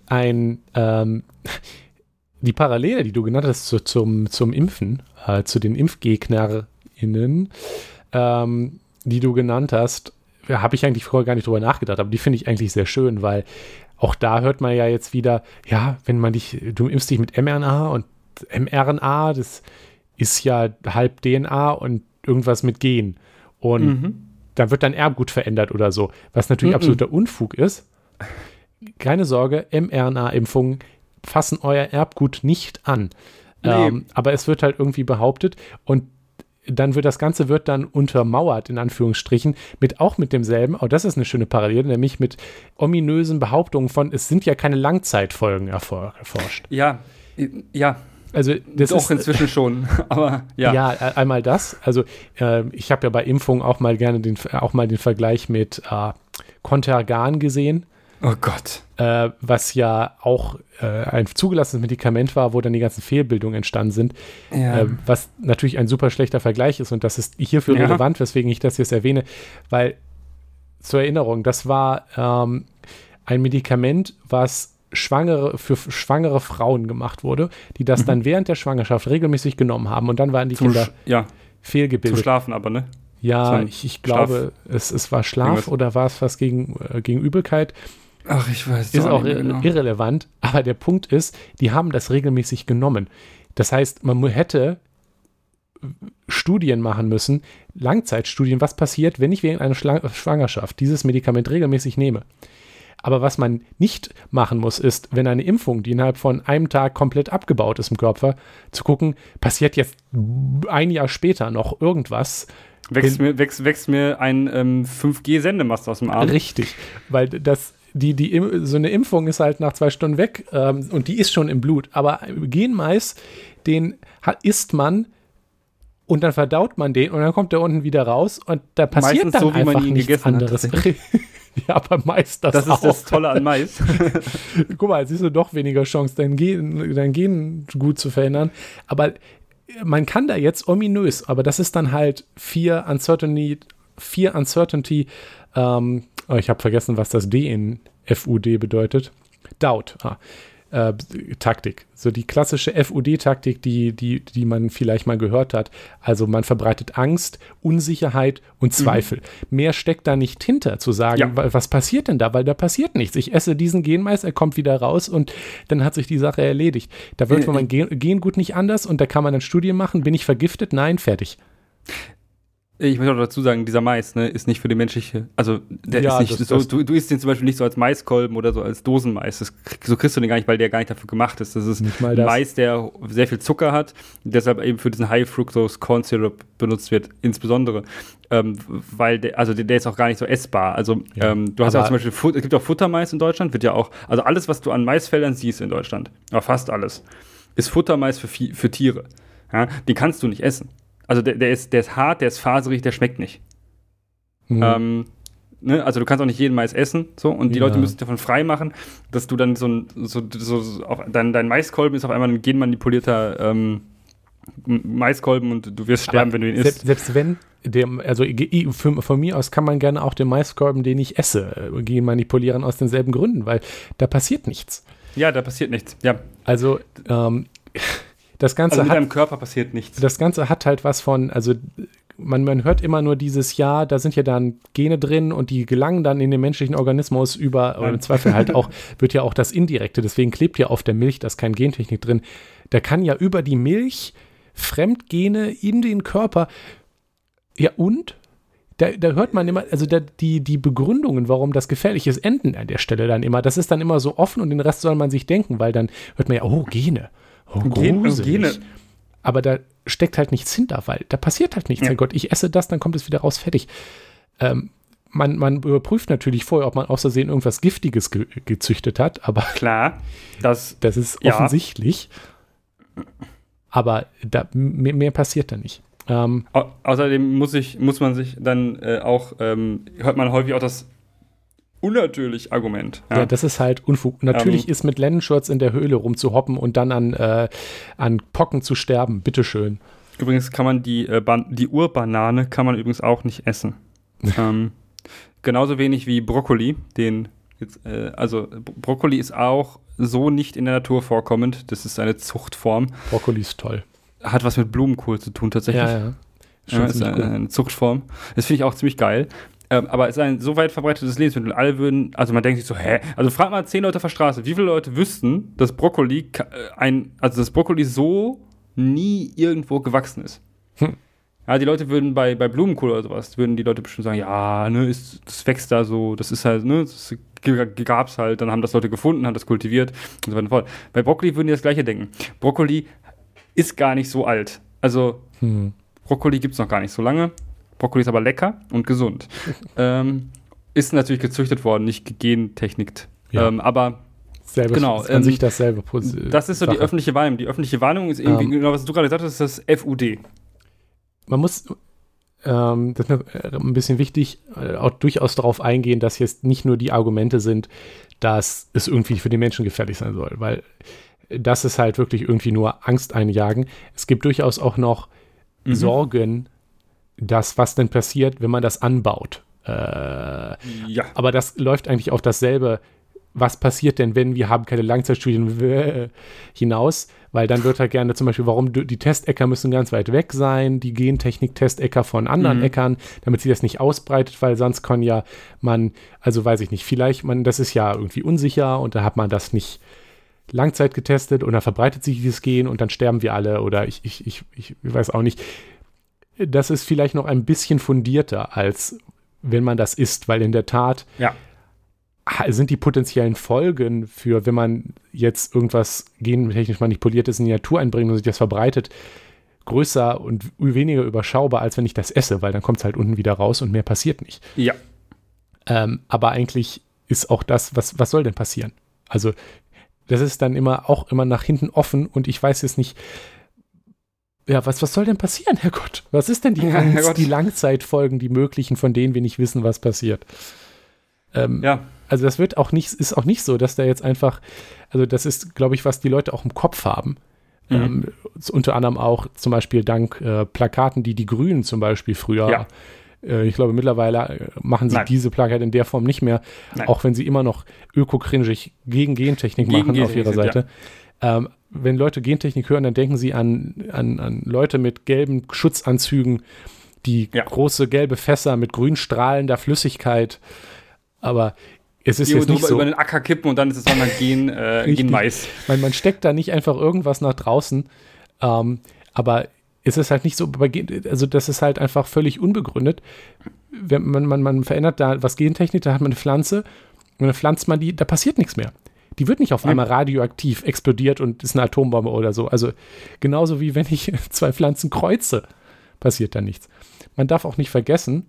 ein, ähm, die Parallele, die du genannt hast zu, zum, zum Impfen, äh, zu den ImpfgegnerInnen, ähm, die du genannt hast, habe ich eigentlich vorher gar nicht drüber nachgedacht, aber die finde ich eigentlich sehr schön, weil auch da hört man ja jetzt wieder, ja, wenn man dich, du impfst dich mit mRNA und mRNA, das ist ja halb DNA und irgendwas mit Gen. Und mhm. dann wird dein Erbgut verändert oder so. Was natürlich mhm. absoluter Unfug ist. Keine Sorge, mRNA-Impfungen fassen euer Erbgut nicht an. Nee. Ähm, aber es wird halt irgendwie behauptet und dann wird das Ganze wird dann untermauert, in Anführungsstrichen, mit auch mit demselben, auch das ist eine schöne Parallele, nämlich mit ominösen Behauptungen von, es sind ja keine Langzeitfolgen erforscht. Ja, ja, also das Doch, ist, inzwischen schon, aber ja. Ja, äh, einmal das. Also äh, ich habe ja bei Impfungen auch mal gerne den, auch mal den Vergleich mit äh, Contergan gesehen. Oh Gott. Äh, was ja auch äh, ein zugelassenes Medikament war, wo dann die ganzen Fehlbildungen entstanden sind. Ja. Äh, was natürlich ein super schlechter Vergleich ist und das ist hierfür ja. relevant, weswegen ich das jetzt erwähne, weil zur Erinnerung, das war ähm, ein Medikament, was schwangere, für schwangere Frauen gemacht wurde, die das mhm. dann während der Schwangerschaft regelmäßig genommen haben und dann waren die Zum Kinder ja. fehlgebildet. Zum Schlafen aber, ne? Ja, ich, ich, glaube, es, es war Schlaf Irgendwas. oder war es was gegen, äh, gegen Übelkeit? Ach, ich weiß. Ist auch genau. irrelevant, aber der Punkt ist, die haben das regelmäßig genommen. Das heißt, man hätte Studien machen müssen, Langzeitstudien, was passiert, wenn ich während einer Schwangerschaft dieses Medikament regelmäßig nehme. Aber was man nicht machen muss, ist, wenn eine Impfung, die innerhalb von einem Tag komplett abgebaut ist im Körper, zu gucken, passiert jetzt ein Jahr später noch irgendwas. Wächst mir, wächst, wächst mir ein ähm, 5G-Sendemast aus dem Arm. Richtig, weil das, die, die, so eine Impfung ist halt nach zwei Stunden weg ähm, und die ist schon im Blut. Aber Genmais, den isst man und dann verdaut man den und dann kommt der unten wieder raus und da passiert Meistens dann so, einfach nichts anderes. Ja, aber Mais das, das auch. Das ist das Tolle an Mais. Guck mal, jetzt siehst du doch weniger Chance, dein Gen, dein Gen gut zu verändern. Aber man kann da jetzt ominös, aber das ist dann halt vier Uncertainty, vier Uncertainty, ähm, oh, ich habe vergessen, was das D in FUD bedeutet. Doubt. Ah äh, Taktik. So die klassische FUD-Taktik, die, die, die man vielleicht mal gehört hat. Also man verbreitet Angst, Unsicherheit und mhm. Zweifel. Mhm. Mehr steckt da nicht hinter, zu sagen, ja. was passiert denn da? Weil da passiert nichts. Ich esse diesen Genmais, er kommt wieder raus und dann hat sich die Sache erledigt. Da wird äh, mein Gen Gengut nicht anders und da kann man dann Studien machen. Bin ich vergiftet? Nein, fertig. Ich muss auch dazu sagen, dieser Mais ne, ist nicht für die menschliche, also der ja, ist nicht das, so, das du, du isst den zum Beispiel nicht so als Maiskolben oder so als Dosenmais. Das, so kriegst du den gar nicht, weil der gar nicht dafür gemacht ist. Das ist Mais, der sehr viel Zucker hat, deshalb eben für diesen High Fructose Corn Syrup benutzt wird, insbesondere. Ähm, weil der, also der, der, ist auch gar nicht so essbar. Also ja, ähm, du hast ja zum Beispiel, es gibt auch Futtermais in Deutschland, wird ja auch, also alles, was du an Maisfeldern siehst in Deutschland, fast alles, ist Futtermais für, für Tiere. Ja, den kannst du nicht essen. Also der, der, ist, der ist hart, der ist faserig, der schmeckt nicht. Mhm. Ähm, ne, also du kannst auch nicht jeden Mais essen, so, und die Ja. Leute müssen davon frei machen, dass du dann so ein, so, so, auf, dein, dein Maiskolben ist auf einmal ein genmanipulierter ähm, Maiskolben und du wirst sterben, Aber wenn du ihn selbst, isst. selbst wenn, der, also für, von mir aus kann man gerne auch den Maiskolben, den ich esse, äh, gehen manipulieren aus denselben Gründen, weil da passiert nichts. Ja, da passiert nichts. Ja, Also ähm, das Ganze also mit hat deinem Körper passiert nichts. das Ganze hat halt was von, also man, man hört immer nur dieses Jahr, da sind ja dann Gene drin und die gelangen dann in den menschlichen Organismus über, oder im Zweifel halt auch, wird ja auch das Indirekte, deswegen klebt ja auf der Milch, da ist kein Gentechnik drin. Da kann ja über die Milch Fremdgene in den Körper, ja und? Da, da hört man immer, also da, die, die Begründungen, warum das gefährlich ist, enden an der Stelle dann immer. Das ist dann immer so offen und den Rest soll man sich denken, weil dann hört man ja, oh, Gene. Oh, gruselig. Gene. Aber da steckt halt nichts hinter, weil da passiert halt nichts. Ja. Mein Gott, ich esse das, dann kommt es wieder raus, fertig. Ähm, man, man überprüft natürlich vorher, ob man aus Versehen irgendwas Giftiges ge gezüchtet hat, aber Klar, das das ist Ja. offensichtlich. Aber da, mehr, mehr passiert da nicht. Ähm, Au außerdem muss, ich, muss man sich dann äh, auch, ähm, hört man häufig auch das unnatürlich Argument. ja. das ist halt Unfug. Natürlich Ähm. ist mit Lennenshorts in der Höhle rumzuhoppen und dann an, äh, an Pocken zu sterben. Bitteschön. Übrigens kann man die, äh, die Urbanane kann man übrigens auch nicht essen. ähm, genauso wenig wie Brokkoli, den jetzt, äh, also Bro- Brokkoli ist auch so nicht in der Natur vorkommend. Das ist eine Zuchtform. Brokkoli ist toll. Hat was mit Blumenkohl zu tun tatsächlich. Ja, ja. Schon Ja, ist eine, eine Zuchtform. Das finde ich auch ziemlich geil. Ähm, aber es ist ein so weit verbreitetes Lebensmittel. Alle würden, also man denkt sich so, hä? Also frag mal zehn Leute auf der Straße, wie viele Leute wüssten, dass Brokkoli äh, ein, also dass Brokkoli so nie irgendwo gewachsen ist. Hm. Ja, die Leute würden bei, bei Blumenkohl oder sowas, würden die Leute bestimmt sagen, ja, ne, ist, das wächst da so, das ist halt, ne, das g- gab's halt, dann haben das Leute gefunden, haben das kultiviert und so weiter und fort. Bei Brokkoli würden die das gleiche denken. Brokkoli ist gar nicht so alt. Also Hm. Brokkoli gibt es noch gar nicht so lange. Brokkoli ist aber lecker und gesund. ähm, ist natürlich gezüchtet worden, nicht gegentechnikt. Ja. Ähm, aber Selbe, Genau, An ähm, sich dasselbe. Pos- das ist so die Sache. öffentliche Wahrnehmung. Die öffentliche Wahrnehmung ist irgendwie, Ähm. genau was du gerade gesagt hast, ist das FUD. man muss, ähm, das ist mir äh, ein bisschen wichtig, äh, auch durchaus darauf eingehen, dass jetzt nicht nur die Argumente sind, dass es irgendwie für den Menschen gefährlich sein soll, weil das ist halt wirklich irgendwie nur Angst einjagen. Es gibt durchaus auch noch Mhm. Sorgen, dass was denn passiert, wenn man das anbaut. Äh, Ja. aber das läuft eigentlich auf dasselbe. Was passiert denn, wenn wir haben keine Langzeitstudien äh, hinaus? Weil dann wird halt gerne zum Beispiel, warum die Testecker müssen ganz weit weg sein, die Gentechnik-Testecker von anderen Mhm. Äckern, damit sie das nicht ausbreitet, weil sonst kann ja man, also weiß ich nicht, vielleicht, man, das ist ja irgendwie unsicher und da hat man das nicht Langzeit getestet und dann verbreitet sich dieses Gen und dann sterben wir alle oder ich, ich, ich, ich weiß auch nicht. Das ist vielleicht noch ein bisschen fundierter, als wenn man das isst, weil in der Tat Ja. sind die potenziellen Folgen für, wenn man jetzt irgendwas gentechnisch manipuliertes in die Natur einbringt und sich das verbreitet, größer und weniger überschaubar, als wenn ich das esse, weil dann kommt es halt unten wieder raus und mehr passiert nicht. Ja. Ähm, aber eigentlich ist auch das, was, was soll denn passieren? Also, das ist dann immer auch immer nach hinten offen und ich weiß jetzt nicht, ja, was, was soll denn passieren, Herrgott? Was ist denn die, Ja, Angst, die Langzeitfolgen, die möglichen, von denen wir nicht wissen, was passiert? Ähm, Ja. also das wird auch nicht, ist auch nicht so, dass da jetzt einfach, also das ist, glaube ich, was die Leute auch im Kopf haben. Mhm. Ähm, unter anderem auch zum Beispiel dank äh, Plakaten, die die Grünen zum Beispiel früher, Ja. äh, ich glaube mittlerweile äh, machen sie Nein. diese Plakate in der Form nicht mehr, Nein. auch wenn sie immer noch ökokringig gegen Gentechnik Gegen machen auf Gentechnik ihrer sind, Seite. Ähm, wenn Leute Gentechnik hören, dann denken sie an, an, an Leute mit gelben Schutzanzügen, die Ja. große gelbe Fässer mit grün strahlender Flüssigkeit. Aber es ist Die jetzt nicht so. über den Acker kippen und dann ist es mal Gen, äh, Richtig. Gen Mais. Man, man steckt da nicht einfach irgendwas nach draußen. Ähm, aber es ist halt nicht so, also das ist halt einfach völlig unbegründet. Wenn man, man, man verändert da was Gentechnik, da hat man eine Pflanze und dann pflanzt man die, da passiert nichts mehr. Die wird nicht auf einmal radioaktiv explodiert und ist eine Atombombe oder so. Also genauso wie wenn ich zwei Pflanzen kreuze, passiert da nichts. Man darf auch nicht vergessen,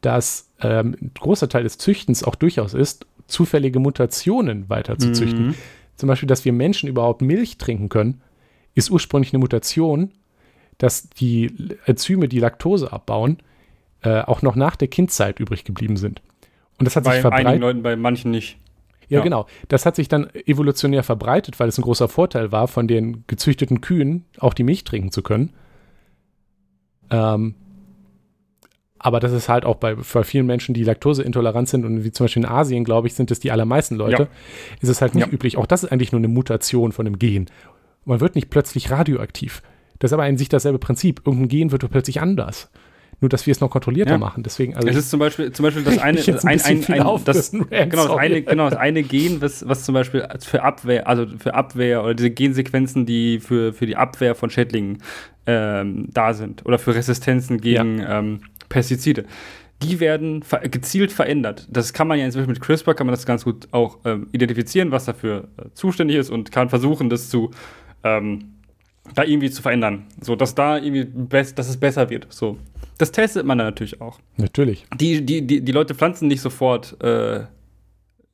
dass ähm, ein großer Teil des Züchtens auch durchaus ist, zufällige Mutationen weiter zu züchten. Mhm. Zum Beispiel, dass wir Menschen überhaupt Milch trinken können, ist ursprünglich eine Mutation, dass die Enzyme, die Laktose abbauen, äh, auch noch nach der Kindzeit übrig geblieben sind. Und das hat bei sich verbreitet. Bei einigen Leuten, bei manchen nicht. Ja, ja, genau. Das hat sich dann evolutionär verbreitet, weil es ein großer Vorteil war, von den gezüchteten Kühen auch die Milch trinken zu können. Ähm, aber das ist halt auch bei, bei vielen Menschen, die laktoseintolerant sind und wie zum Beispiel in Asien, glaube ich, sind es die allermeisten Leute, ja. ist es halt nicht ja. üblich. Auch das ist eigentlich nur eine Mutation von einem Gen. Man wird nicht plötzlich radioaktiv. Das ist aber in sich dasselbe Prinzip. Irgendein Gen wird plötzlich anders. Nur, dass wir es noch kontrollierter ja. machen. Deswegen, also es ist zum Beispiel, zum Beispiel das eine, ein, ein, ein, das, genau, das eine, genau, das eine Gen, was, was zum Beispiel für Abwehr, also für Abwehr oder diese Gensequenzen, die für, für die Abwehr von Schädlingen ähm, da sind oder für Resistenzen gegen ja. ähm, Pestizide die werden ver gezielt verändert. Das kann man ja inzwischen mit CRISPR, kann man das ganz gut auch ähm, identifizieren, was dafür äh, zuständig ist und kann versuchen, das zu ähm, da irgendwie zu verändern. So, dass da irgendwie, dass es besser wird. So. Das testet man dann natürlich auch. Natürlich. Die, die, die, die Leute pflanzen nicht sofort äh,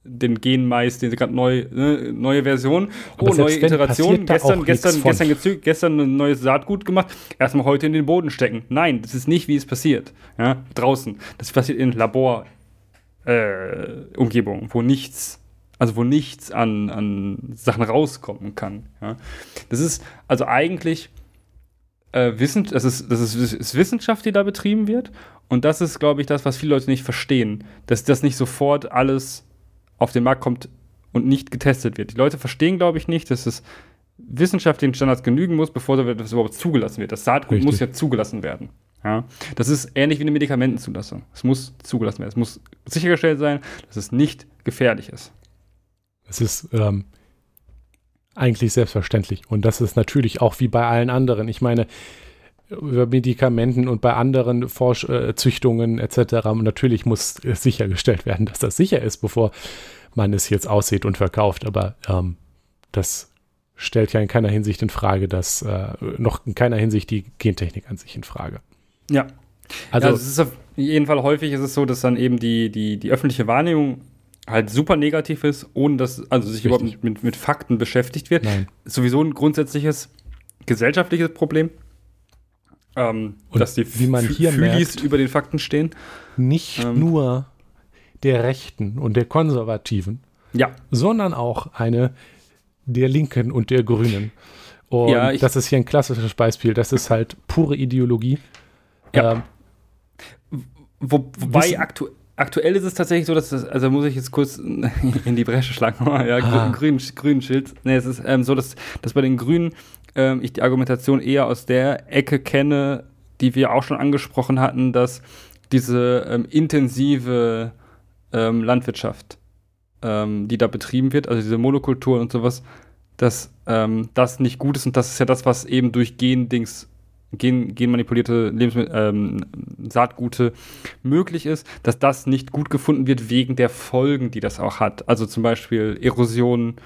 den Genmais, den gerade neu, ne, neue Version, oh, neue Iteration, gestern, gestern, gestern, gestern, gestern ein neues Saatgut gemacht, erstmal heute in den Boden stecken. Nein, das ist nicht, wie es passiert. Ja, draußen. Das passiert in Laborumgebungen, äh, wo nichts, also wo nichts an, an Sachen rauskommen kann. Ja. Das ist also eigentlich äh, Wissen, das ist, das ist, ist Wissenschaft, die da betrieben wird. Und das ist, glaube ich, das, was viele Leute nicht verstehen. Dass das nicht sofort alles auf den Markt kommt und nicht getestet wird. Die Leute verstehen, glaube ich, nicht, dass es wissenschaftlichen Standards genügen muss, bevor das überhaupt zugelassen wird. Das Saatgut Richtig. muss ja zugelassen werden. Ja? Das ist ähnlich wie eine Medikamentenzulassung. Es muss zugelassen werden. Es muss sichergestellt sein, dass es nicht gefährlich ist. Es ist ähm, eigentlich selbstverständlich. Und das ist natürlich auch wie bei allen anderen. Ich meine, über Medikamenten und bei anderen Forschzüchtungen äh, etc. Und natürlich muss sichergestellt werden, dass das sicher ist, bevor man es jetzt aussieht und verkauft. Aber ähm, das stellt ja in keiner Hinsicht in Frage, dass äh, noch in keiner Hinsicht die Gentechnik an sich in Frage. Ja. Also, ja, es ist auf jeden Fall häufig ist es so, dass dann eben die, die, die öffentliche Wahrnehmung halt super negativ ist, ohne dass also sich Richtig. überhaupt mit, mit Fakten beschäftigt wird. Nein. Sowieso ein grundsätzliches gesellschaftliches Problem. Ähm, dass die wie man hier Fühlis merkt, über den Fakten stehen. Nicht ähm, nur der Rechten und der Konservativen, ja. sondern auch eine der Linken und der Grünen. Und ja, das ist hier ein klassisches Beispiel. Das ist halt pure Ideologie. Ja. Ähm, Wo, wobei aktu aktuell ist es tatsächlich so, dass das, also muss ich jetzt kurz in die Bresche schlagen, ja, ah. grün, grün Schild. Nee, es ist ähm, so, dass, dass bei den Grünen ähm, ich die Argumentation eher aus der Ecke kenne, die wir auch schon angesprochen hatten, dass diese ähm, intensive ähm, Landwirtschaft, ähm, die da betrieben wird, also diese Monokultur und sowas, dass ähm, das nicht gut ist und das ist ja das, was eben durch Gendings Gen, genmanipulierte Lebensmittel, ähm, Saatgute möglich ist, dass das nicht gut gefunden wird wegen der Folgen, die das auch hat. Also zum Beispiel Erosion,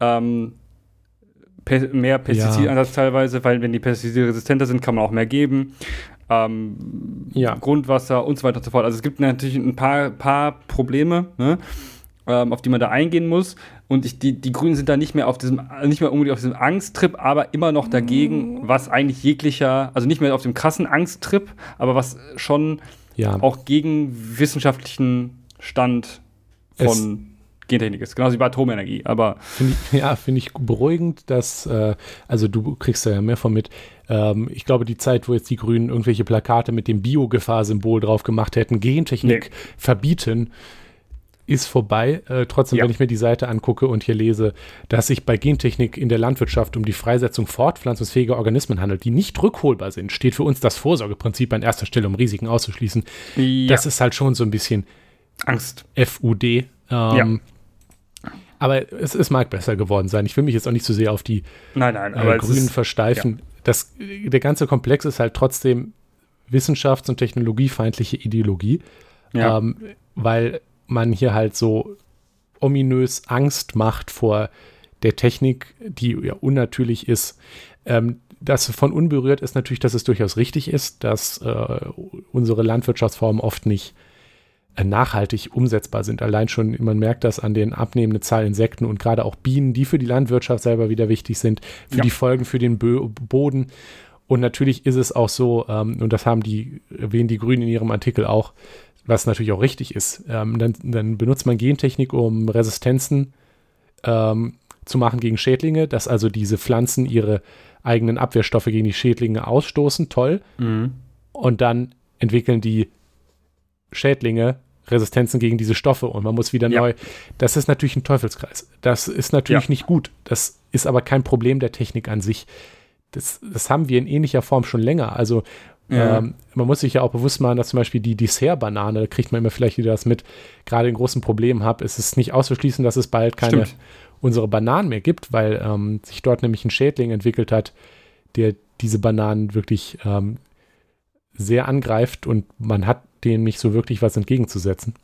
ähm, Pe mehr Pestizideinsatz ja. teilweise, weil wenn die Pestizide resistenter sind, kann man auch mehr geben. Ähm, ja. Grundwasser und so weiter und so fort. Also es gibt natürlich ein paar, paar Probleme, ne, ähm, auf die man da eingehen muss. Und ich, die, die Grünen sind da nicht mehr auf diesem, nicht mehr unbedingt auf diesem Angsttrip, aber immer noch dagegen, was eigentlich jeglicher, also nicht mehr auf dem krassen Angsttrip, aber was schon ja. auch gegen wissenschaftlichen Stand von Gentechnik ist. Genauso wie bei Atomenergie. Aber find ich, ja, finde ich beruhigend, dass, äh, also du kriegst da ja mehr von mit. Ähm, ich glaube, die Zeit, wo jetzt die Grünen irgendwelche Plakate mit dem Biogefahr-Symbol drauf gemacht hätten, Gentechnik nee. verbieten, ist vorbei. Äh, trotzdem, ja. wenn ich mir die Seite angucke und hier lese, dass sich bei Gentechnik in der Landwirtschaft um die Freisetzung fortpflanzungsfähiger Organismen handelt, die nicht rückholbar sind, steht für uns das Vorsorgeprinzip an erster Stelle, um Risiken auszuschließen. Ja. Das ist halt schon so ein bisschen Angst. FUD. Ähm, ja. Aber es, es mag besser geworden sein. Ich will mich jetzt auch nicht zu so sehr auf die nein, nein, äh, Grünen ist, versteifen. Das, der ganze Komplex ist halt trotzdem wissenschafts- und technologiefeindliche Ideologie, ja. ähm, weil man hier halt so ominös Angst macht vor der Technik, die ja unnatürlich ist. Ähm, das von unberührt ist natürlich, dass es durchaus richtig ist, dass äh, unsere Landwirtschaftsformen oft nicht äh, nachhaltig umsetzbar sind. Allein schon, man merkt das an den abnehmenden Zahl Insekten und gerade auch Bienen, die für die Landwirtschaft selber wieder wichtig sind, für ja. die Folgen für den Bö Boden. Und natürlich ist es auch so, ähm, und das haben die, erwähnen die Grünen in ihrem Artikel auch, was natürlich auch richtig ist. Ähm, dann, dann, benutzt man Gentechnik, um Resistenzen ähm, zu machen gegen Schädlinge, dass also diese Pflanzen ihre eigenen Abwehrstoffe gegen die Schädlinge ausstoßen. Toll. Mhm. Und dann entwickeln die Schädlinge Resistenzen gegen diese Stoffe und man muss wieder ja. neu. Das ist natürlich ein Teufelskreis. Das ist natürlich ja. nicht gut. Das ist aber kein Problem der Technik an sich. Das, das haben wir in ähnlicher Form schon länger. Also ja. ähm, man muss sich ja auch bewusst machen, dass zum Beispiel die Dessert-Banane, da kriegt man immer vielleicht wieder das mit, gerade in großen Problemen habe, ist es nicht auszuschließen, dass es bald keine Stimmt. unsere Bananen mehr gibt, weil ähm, sich dort nämlich ein Schädling entwickelt hat, der diese Bananen wirklich ähm, sehr angreift und man hat dem nicht so wirklich was entgegenzusetzen.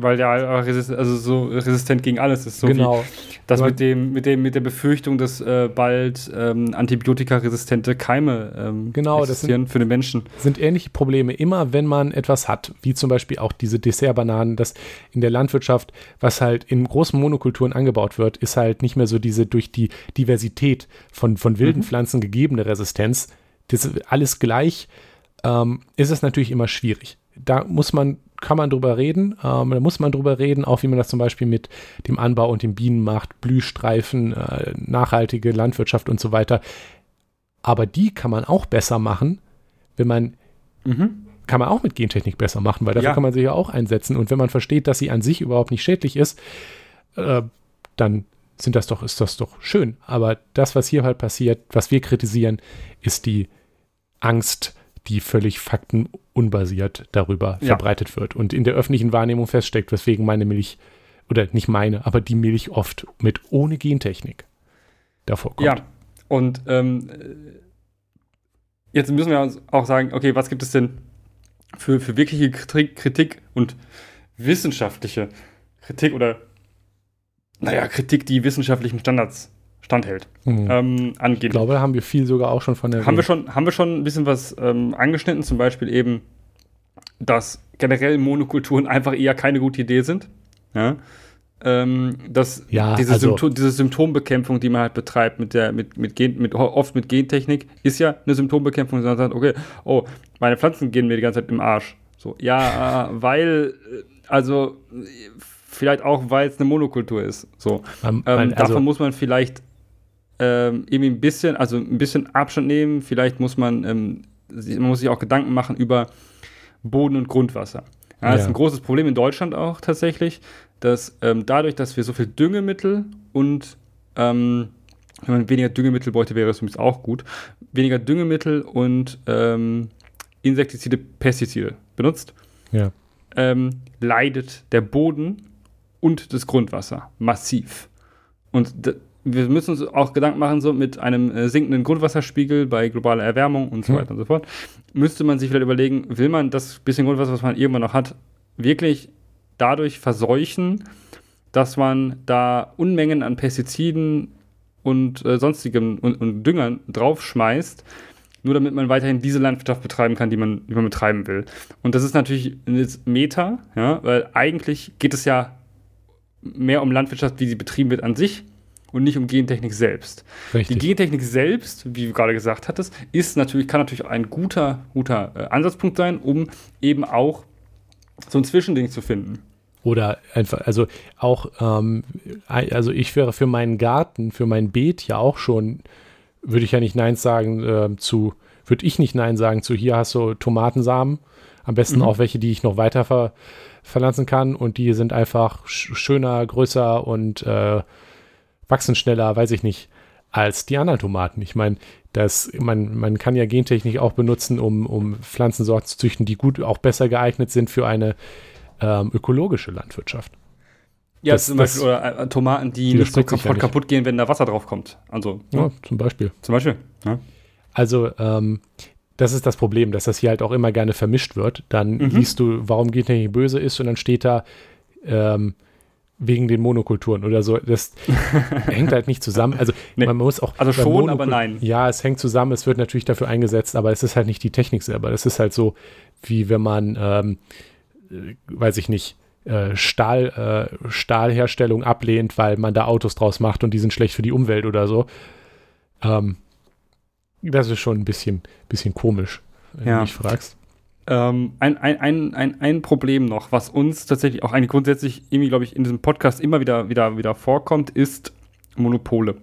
Weil der also so resistent gegen alles ist. So genau. das mit dem, mit dem, mit der Befürchtung, dass äh, bald ähm, antibiotikaresistente Keime ähm, genau, existieren sind, für den Menschen. Sind ähnliche Probleme immer, wenn man etwas hat, wie zum Beispiel auch diese Dessertbananen, das in der Landwirtschaft, was halt in großen Monokulturen angebaut wird, ist halt nicht mehr so diese durch die Diversität von, von wilden mhm. Pflanzen gegebene Resistenz. Das ist alles gleich, ähm, ist es natürlich immer schwierig da muss man, kann man drüber reden. Ähm, da muss man drüber reden, auch wie man das zum Beispiel mit dem Anbau und den Bienen macht, Blühstreifen, äh, nachhaltige Landwirtschaft und so weiter. Aber die kann man auch besser machen, wenn man, mhm. kann man auch mit Gentechnik besser machen, weil dafür ja. kann man sich ja auch einsetzen. Und wenn man versteht, dass sie an sich überhaupt nicht schädlich ist, äh, dann sind das doch, ist das doch schön. Aber das, was hier halt passiert, was wir kritisieren, ist die Angst, die völlig faktenunbasiert darüber ja. verbreitet wird und in der öffentlichen Wahrnehmung feststeckt, weswegen meine Milch, oder nicht meine, aber die Milch oft mit ohne Gentechnik davor kommt. Ja, und ähm, jetzt müssen wir uns auch sagen, okay, was gibt es denn für, für wirkliche Kritik und wissenschaftliche Kritik oder, naja, Kritik, die wissenschaftlichen Standards standhält. Mhm. Ähm, angehen. Ich glaube, da haben wir viel sogar auch schon von der. Haben wir schon, haben wir schon ein bisschen was ähm, angeschnitten, zum Beispiel eben, dass generell Monokulturen einfach eher keine gute Idee sind. Ja. Ähm, dass ja, diese, also, Symptom, diese, Symptombekämpfung, die man halt betreibt, mit der, mit, mit Gen, mit, oft mit Gentechnik, ist ja eine Symptombekämpfung, sondern sagt, okay, oh, meine Pflanzen gehen mir die ganze Zeit im Arsch. So, ja, weil, äh, also, vielleicht auch, weil es eine Monokultur ist. So. Um, ähm, also, davon muss man vielleicht ähm, irgendwie ein bisschen, also ein bisschen Abstand nehmen. Vielleicht muss man, ähm, man muss sich auch Gedanken machen über Boden und Grundwasser. Ja, das ja. ist ein großes Problem in Deutschland auch tatsächlich, dass ähm, dadurch, dass wir so viel Düngemittel und ähm, wenn man weniger Düngemittel bräuchte, wäre es übrigens auch gut, weniger Düngemittel und ähm, Insektizide, Pestizide benutzt, ja. ähm, leidet der Boden und das Grundwasser massiv. Und wir müssen uns auch Gedanken machen, so mit einem äh, sinkenden Grundwasserspiegel bei globaler Erwärmung und so hm. weiter und so fort, müsste man sich vielleicht überlegen, will man das bisschen Grundwasser, was man irgendwann noch hat, wirklich dadurch verseuchen, dass man da Unmengen an Pestiziden und äh, sonstigem und, und Düngern draufschmeißt, nur damit man weiterhin diese Landwirtschaft betreiben kann, die man, die man betreiben will. Und das ist natürlich jetzt Meta, ja, weil eigentlich geht es ja mehr um Landwirtschaft, wie sie betrieben wird an sich und nicht um Gentechnik selbst. Richtig. Die Gentechnik selbst, wie du gerade gesagt hattest, ist natürlich, kann natürlich ein guter, guter äh, Ansatzpunkt sein, um eben auch so ein Zwischending zu finden. Oder einfach, also auch, ähm, also ich wäre für meinen Garten, für mein Beet ja auch schon, würde ich ja nicht Nein sagen äh, zu, würde ich nicht Nein sagen zu, hier hast du Tomatensamen, am besten mhm. auch welche, die ich noch weiter ver, verpflanzen kann und die sind einfach schöner, größer und äh, wachsen schneller, weiß ich nicht, als die anderen Tomaten. Ich meine, das, man, man kann ja Gentechnik auch benutzen, um, um Pflanzensorten zu züchten, die gut auch besser geeignet sind für eine ähm, ökologische Landwirtschaft. Ja, das, zum Beispiel, oder äh, Tomaten, die nicht so kaputt, ja nicht. kaputt gehen, wenn da Wasser drauf kommt. Also, ja, ja zum Beispiel. Zum Beispiel. Ja. Also, ähm, das ist das Problem, dass das hier halt auch immer gerne vermischt wird. Dann mhm. liest du, warum Gentechnik böse ist und dann steht da, ähm, wegen den Monokulturen oder so. Das hängt halt nicht zusammen. Also nee. man muss auch. Also schon, Monokul aber nein. Ja, es hängt zusammen, es wird natürlich dafür eingesetzt, aber es ist halt nicht die Technik selber. Es ist halt so, wie wenn man, ähm, äh, weiß ich nicht, äh, Stahl, äh, Stahlherstellung ablehnt, weil man da Autos draus macht und die sind schlecht für die Umwelt oder so. Ähm, das ist schon ein bisschen, bisschen komisch, wenn ja. du mich fragst. Ähm, ein, ein, ein, ein, ein Problem noch, was uns tatsächlich auch eigentlich grundsätzlich irgendwie, glaube ich, in diesem Podcast immer wieder, wieder, wieder vorkommt, ist Monopole.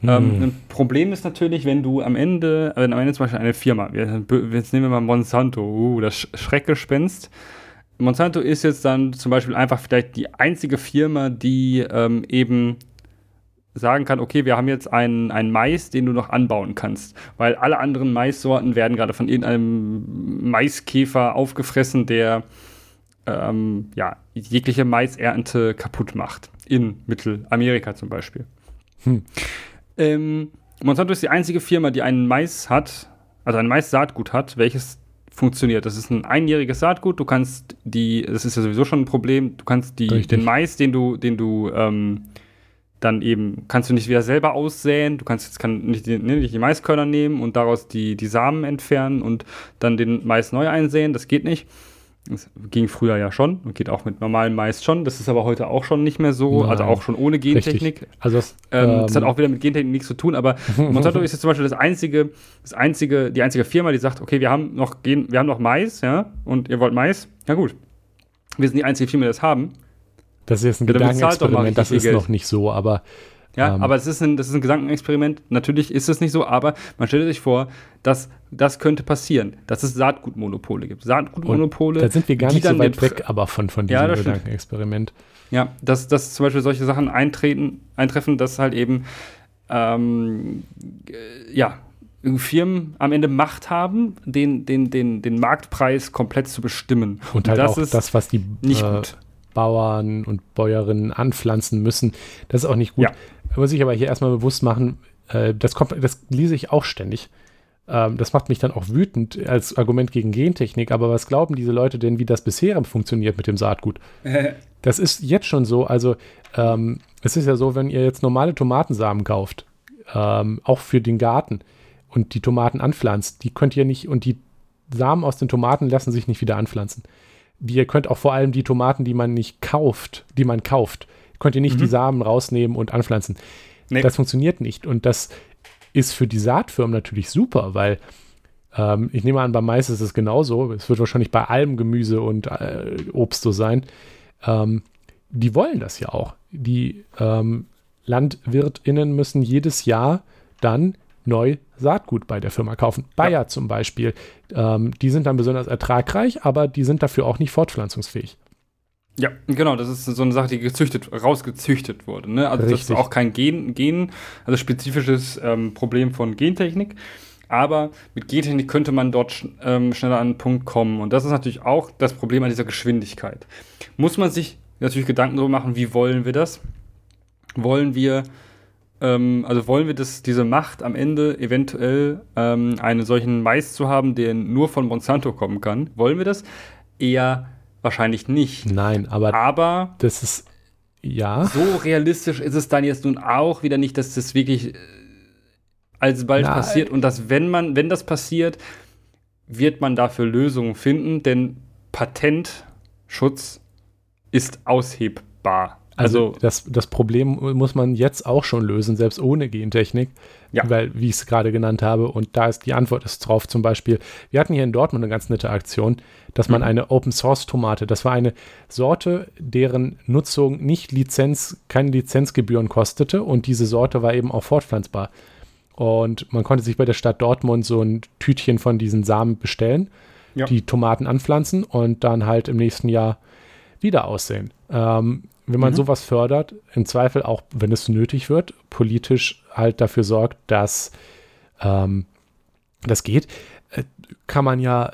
Hm. Ähm, ein Problem ist natürlich, wenn du am Ende, wenn am Ende zum Beispiel eine Firma, jetzt nehmen wir mal Monsanto, uh, das Schreckgespenst. Monsanto ist jetzt dann zum Beispiel einfach vielleicht die einzige Firma, die ähm, eben sagen kann, okay, wir haben jetzt einen, einen Mais, den du noch anbauen kannst. Weil alle anderen Maissorten werden gerade von irgendeinem Maiskäfer aufgefressen, der ähm, ja, jegliche Maisernte kaputt macht. In Mittelamerika zum Beispiel. Hm. Ähm, Monsanto ist die einzige Firma, die einen Mais hat, also ein Mais-Saatgut hat, welches funktioniert. Das ist ein einjähriges Saatgut. Du kannst die, das ist ja sowieso schon ein Problem, du kannst die, den Mais, den du, den du ähm, dann eben kannst du nicht wieder selber aussäen. Du kannst jetzt kann nicht, die, ne, nicht die Maiskörner nehmen und daraus die, die Samen entfernen und dann den Mais neu einsäen. Das geht nicht. Das ging früher ja schon und geht auch mit normalem Mais schon. Das ist aber heute auch schon nicht mehr so, Nein. also auch schon ohne Gentechnik. Richtig. Also das, ähm, ähm, das, hat auch wieder mit Gentechnik nichts zu tun, aber Monsanto ist jetzt zum Beispiel das einzige, das einzige, die einzige Firma, die sagt, okay, wir haben noch Gen, wir haben noch Mais, ja, und ihr wollt Mais, ja gut. Wir sind die einzige Firma, die das haben. Das ist jetzt ein ja, Gedankenexperiment, das ist Geld. noch nicht so, aber. Ja, ähm, aber es ist ein, das ist ein Gedankenexperiment. Natürlich ist es nicht so, aber man stellt sich vor, dass das könnte passieren, dass es Saatgutmonopole gibt. Saatgutmonopole. Da sind wir gar nicht so weit weg, aber von, von diesem ja, Gedankenexperiment. Ja, dass, dass zum Beispiel solche Sachen eintreten, eintreffen, dass halt eben ähm, äh, ja, Firmen am Ende Macht haben, den, den, den, den Marktpreis komplett zu bestimmen. Und, Und halt das auch das, was die nicht äh, gut Bauern und Bäuerinnen anpflanzen müssen. Das ist auch nicht gut. Ja. Man muss sich aber hier erstmal bewusst machen, äh, das, kommt, das lese ich auch ständig. Ähm, das macht mich dann auch wütend als Argument gegen Gentechnik. Aber was glauben diese Leute denn, wie das bisher funktioniert mit dem Saatgut? das ist jetzt schon so. Also, ähm, es ist ja so, wenn ihr jetzt normale Tomatensamen kauft, ähm, auch für den Garten und die Tomaten anpflanzt, die könnt ihr nicht, und die Samen aus den Tomaten lassen sich nicht wieder anpflanzen ihr könnt auch vor allem die Tomaten, die man nicht kauft, die man kauft, könnt ihr nicht mhm. die Samen rausnehmen und anpflanzen. Nee. Das funktioniert nicht. Und das ist für die Saatfirmen natürlich super, weil ähm, ich nehme an, beim Mais ist es genauso. Es wird wahrscheinlich bei allem Gemüse und äh, Obst so sein. Ähm, die wollen das ja auch. Die ähm, LandwirtInnen müssen jedes Jahr dann neu Saatgut bei der Firma kaufen. Bayer ja. zum Beispiel. Ähm, die sind dann besonders ertragreich, aber die sind dafür auch nicht fortpflanzungsfähig. Ja, genau, das ist so eine Sache, die gezüchtet, rausgezüchtet wurde. Ne? Also Richtig. das ist auch kein Gen, Gen also spezifisches ähm, Problem von Gentechnik. Aber mit Gentechnik könnte man dort ähm, schneller an einen Punkt kommen. Und das ist natürlich auch das Problem an dieser Geschwindigkeit. Muss man sich natürlich Gedanken darüber machen, wie wollen wir das? Wollen wir ähm, also wollen wir das, diese Macht am Ende eventuell ähm, einen solchen Mais zu haben, der nur von Monsanto kommen kann? Wollen wir das? Eher wahrscheinlich nicht. Nein, aber, aber das ist ja. So realistisch ist es dann jetzt nun auch wieder nicht, dass das wirklich äh, alsbald Na, passiert und dass, wenn man, wenn das passiert, wird man dafür Lösungen finden, denn Patentschutz ist aushebbar. Also, also das, das Problem muss man jetzt auch schon lösen, selbst ohne Gentechnik, ja. weil, wie ich es gerade genannt habe, und da ist die Antwort ist drauf zum Beispiel, wir hatten hier in Dortmund eine ganz nette Aktion, dass man mhm. eine Open Source Tomate, das war eine Sorte, deren Nutzung nicht Lizenz, keine Lizenzgebühren kostete und diese Sorte war eben auch fortpflanzbar. Und man konnte sich bei der Stadt Dortmund so ein Tütchen von diesen Samen bestellen, ja. die Tomaten anpflanzen und dann halt im nächsten Jahr wieder aussehen. Ähm, wenn man mhm. sowas fördert, im Zweifel auch, wenn es nötig wird, politisch halt dafür sorgt, dass ähm, das geht, äh, kann man ja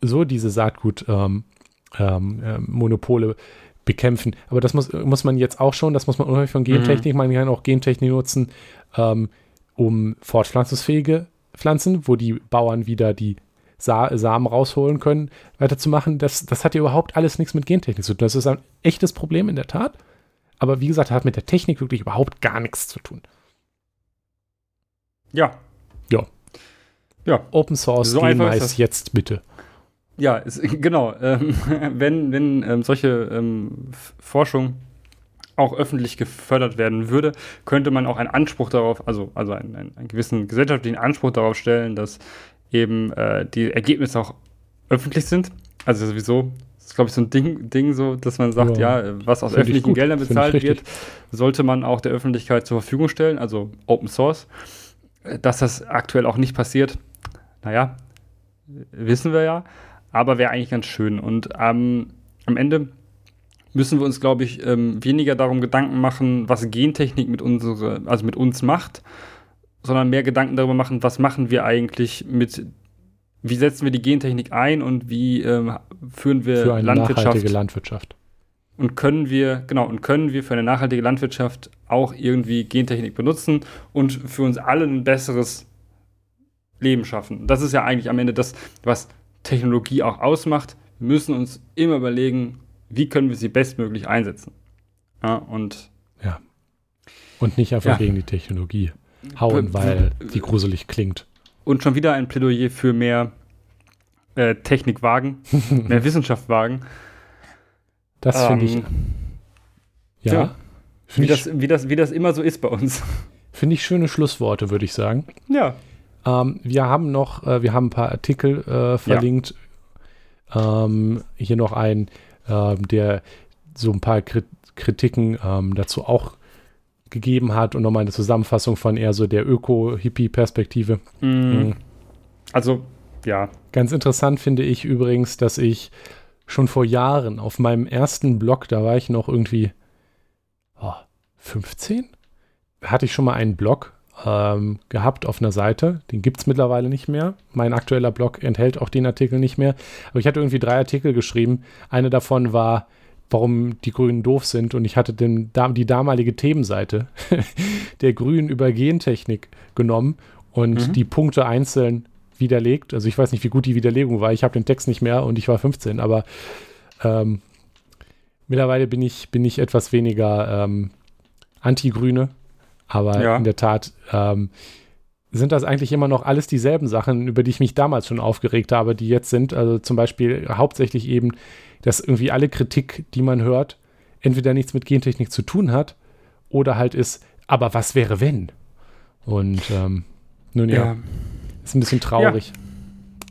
so diese Saatgut-Monopole ähm, ähm, bekämpfen. Aber das muss, muss man jetzt auch schon, das muss man unheimlich von Gentechnik, mhm. man kann auch Gentechnik nutzen, ähm, um fortpflanzungsfähige Pflanzen, wo die Bauern wieder die Sa Samen rausholen können, weiterzumachen, das, das hat ja überhaupt alles nichts mit Gentechnik zu tun. Das ist ein echtes Problem in der Tat. Aber wie gesagt, hat mit der Technik wirklich überhaupt gar nichts zu tun. Ja. Ja. Ja. Open Source so Genmais jetzt bitte. Ja, es, genau. Ähm, wenn wenn ähm, solche ähm, Forschung auch öffentlich gefördert werden würde, könnte man auch einen Anspruch darauf, also, also einen, einen gewissen gesellschaftlichen Anspruch darauf stellen, dass eben äh, die Ergebnisse auch öffentlich sind. Also sowieso, das ist glaube ich so ein Ding, Ding so, dass man sagt, ja, ja was aus öffentlichen Geldern bezahlt wird, sollte man auch der Öffentlichkeit zur Verfügung stellen, also Open Source. Dass das aktuell auch nicht passiert, naja, wissen wir ja, aber wäre eigentlich ganz schön. Und ähm, am Ende müssen wir uns, glaube ich, ähm, weniger darum Gedanken machen, was Gentechnik mit unsere, also mit uns macht, sondern mehr Gedanken darüber machen, was machen wir eigentlich mit, wie setzen wir die Gentechnik ein und wie ähm, führen wir für eine Landwirtschaft. nachhaltige Landwirtschaft. Und können wir, genau, und können wir für eine nachhaltige Landwirtschaft auch irgendwie Gentechnik benutzen und für uns alle ein besseres Leben schaffen. Das ist ja eigentlich am Ende das, was Technologie auch ausmacht. Wir müssen uns immer überlegen, wie können wir sie bestmöglich einsetzen. Ja, und ja. Und nicht einfach ja. gegen die Technologie hauen, weil die gruselig klingt. Und schon wieder ein Plädoyer für mehr äh, Technik wagen, mehr Wissenschaft wagen. Das ähm, finde ich. Ja. ja find wie, ich, das, wie, das, wie das immer so ist bei uns. Finde ich schöne Schlussworte, würde ich sagen. Ja. Ähm, wir haben noch, äh, wir haben ein paar Artikel äh, verlinkt. Ja. Ähm, hier noch ein, ähm, der so ein paar Krit Kritiken ähm, dazu auch gegeben hat und nochmal eine Zusammenfassung von eher so der Öko-Hippie-Perspektive. Mm. Mhm. Also, ja. Ganz interessant finde ich übrigens, dass ich schon vor Jahren auf meinem ersten Blog, da war ich noch irgendwie oh, 15, hatte ich schon mal einen Blog ähm, gehabt auf einer Seite. Den gibt es mittlerweile nicht mehr. Mein aktueller Blog enthält auch den Artikel nicht mehr. Aber ich hatte irgendwie drei Artikel geschrieben. Eine davon war, warum die Grünen doof sind. Und ich hatte den, die damalige Themenseite der Grünen über Gentechnik genommen und mhm. die Punkte einzeln widerlegt. Also ich weiß nicht, wie gut die Widerlegung war. Ich habe den Text nicht mehr und ich war 15, aber ähm, mittlerweile bin ich, bin ich etwas weniger ähm, anti-Grüne aber ja. in der Tat ähm, sind das eigentlich immer noch alles dieselben Sachen, über die ich mich damals schon aufgeregt habe, die jetzt sind. Also zum Beispiel hauptsächlich eben, dass irgendwie alle Kritik, die man hört, entweder nichts mit Gentechnik zu tun hat oder halt ist, aber was wäre wenn? Und ähm, nun ja, ja, ist ein bisschen traurig.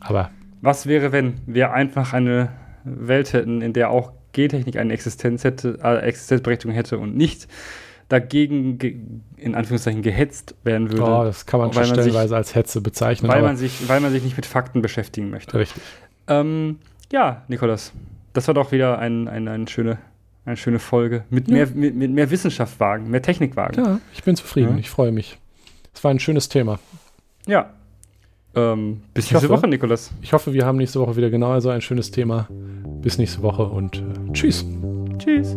Ja. Aber. Was wäre, wenn wir einfach eine Welt hätten, in der auch Gentechnik eine Existenz hätte, äh, Existenzberechtigung hätte und nicht dagegen in Anführungszeichen gehetzt werden würde. Oh, das kann man schon stellenweise sich, als Hetze bezeichnen. Weil man, sich, weil man sich nicht mit Fakten beschäftigen möchte. Richtig. Ähm, ja, Nikolas, das war doch wieder ein, ein, eine, schöne, eine schöne Folge. Mit, ja. mehr, mit, mit, mehr Wissenschaft wagen, mehr Technik wagen. Ja, ich bin zufrieden. Ja. Ich freue mich. Es war ein schönes Thema. Ja. Ähm, bis ich nächste hoffe, Woche, Nikolas. Ich hoffe, wir haben nächste Woche wieder genau so ein schönes Thema. Bis nächste Woche und äh, tschüss. Tschüss.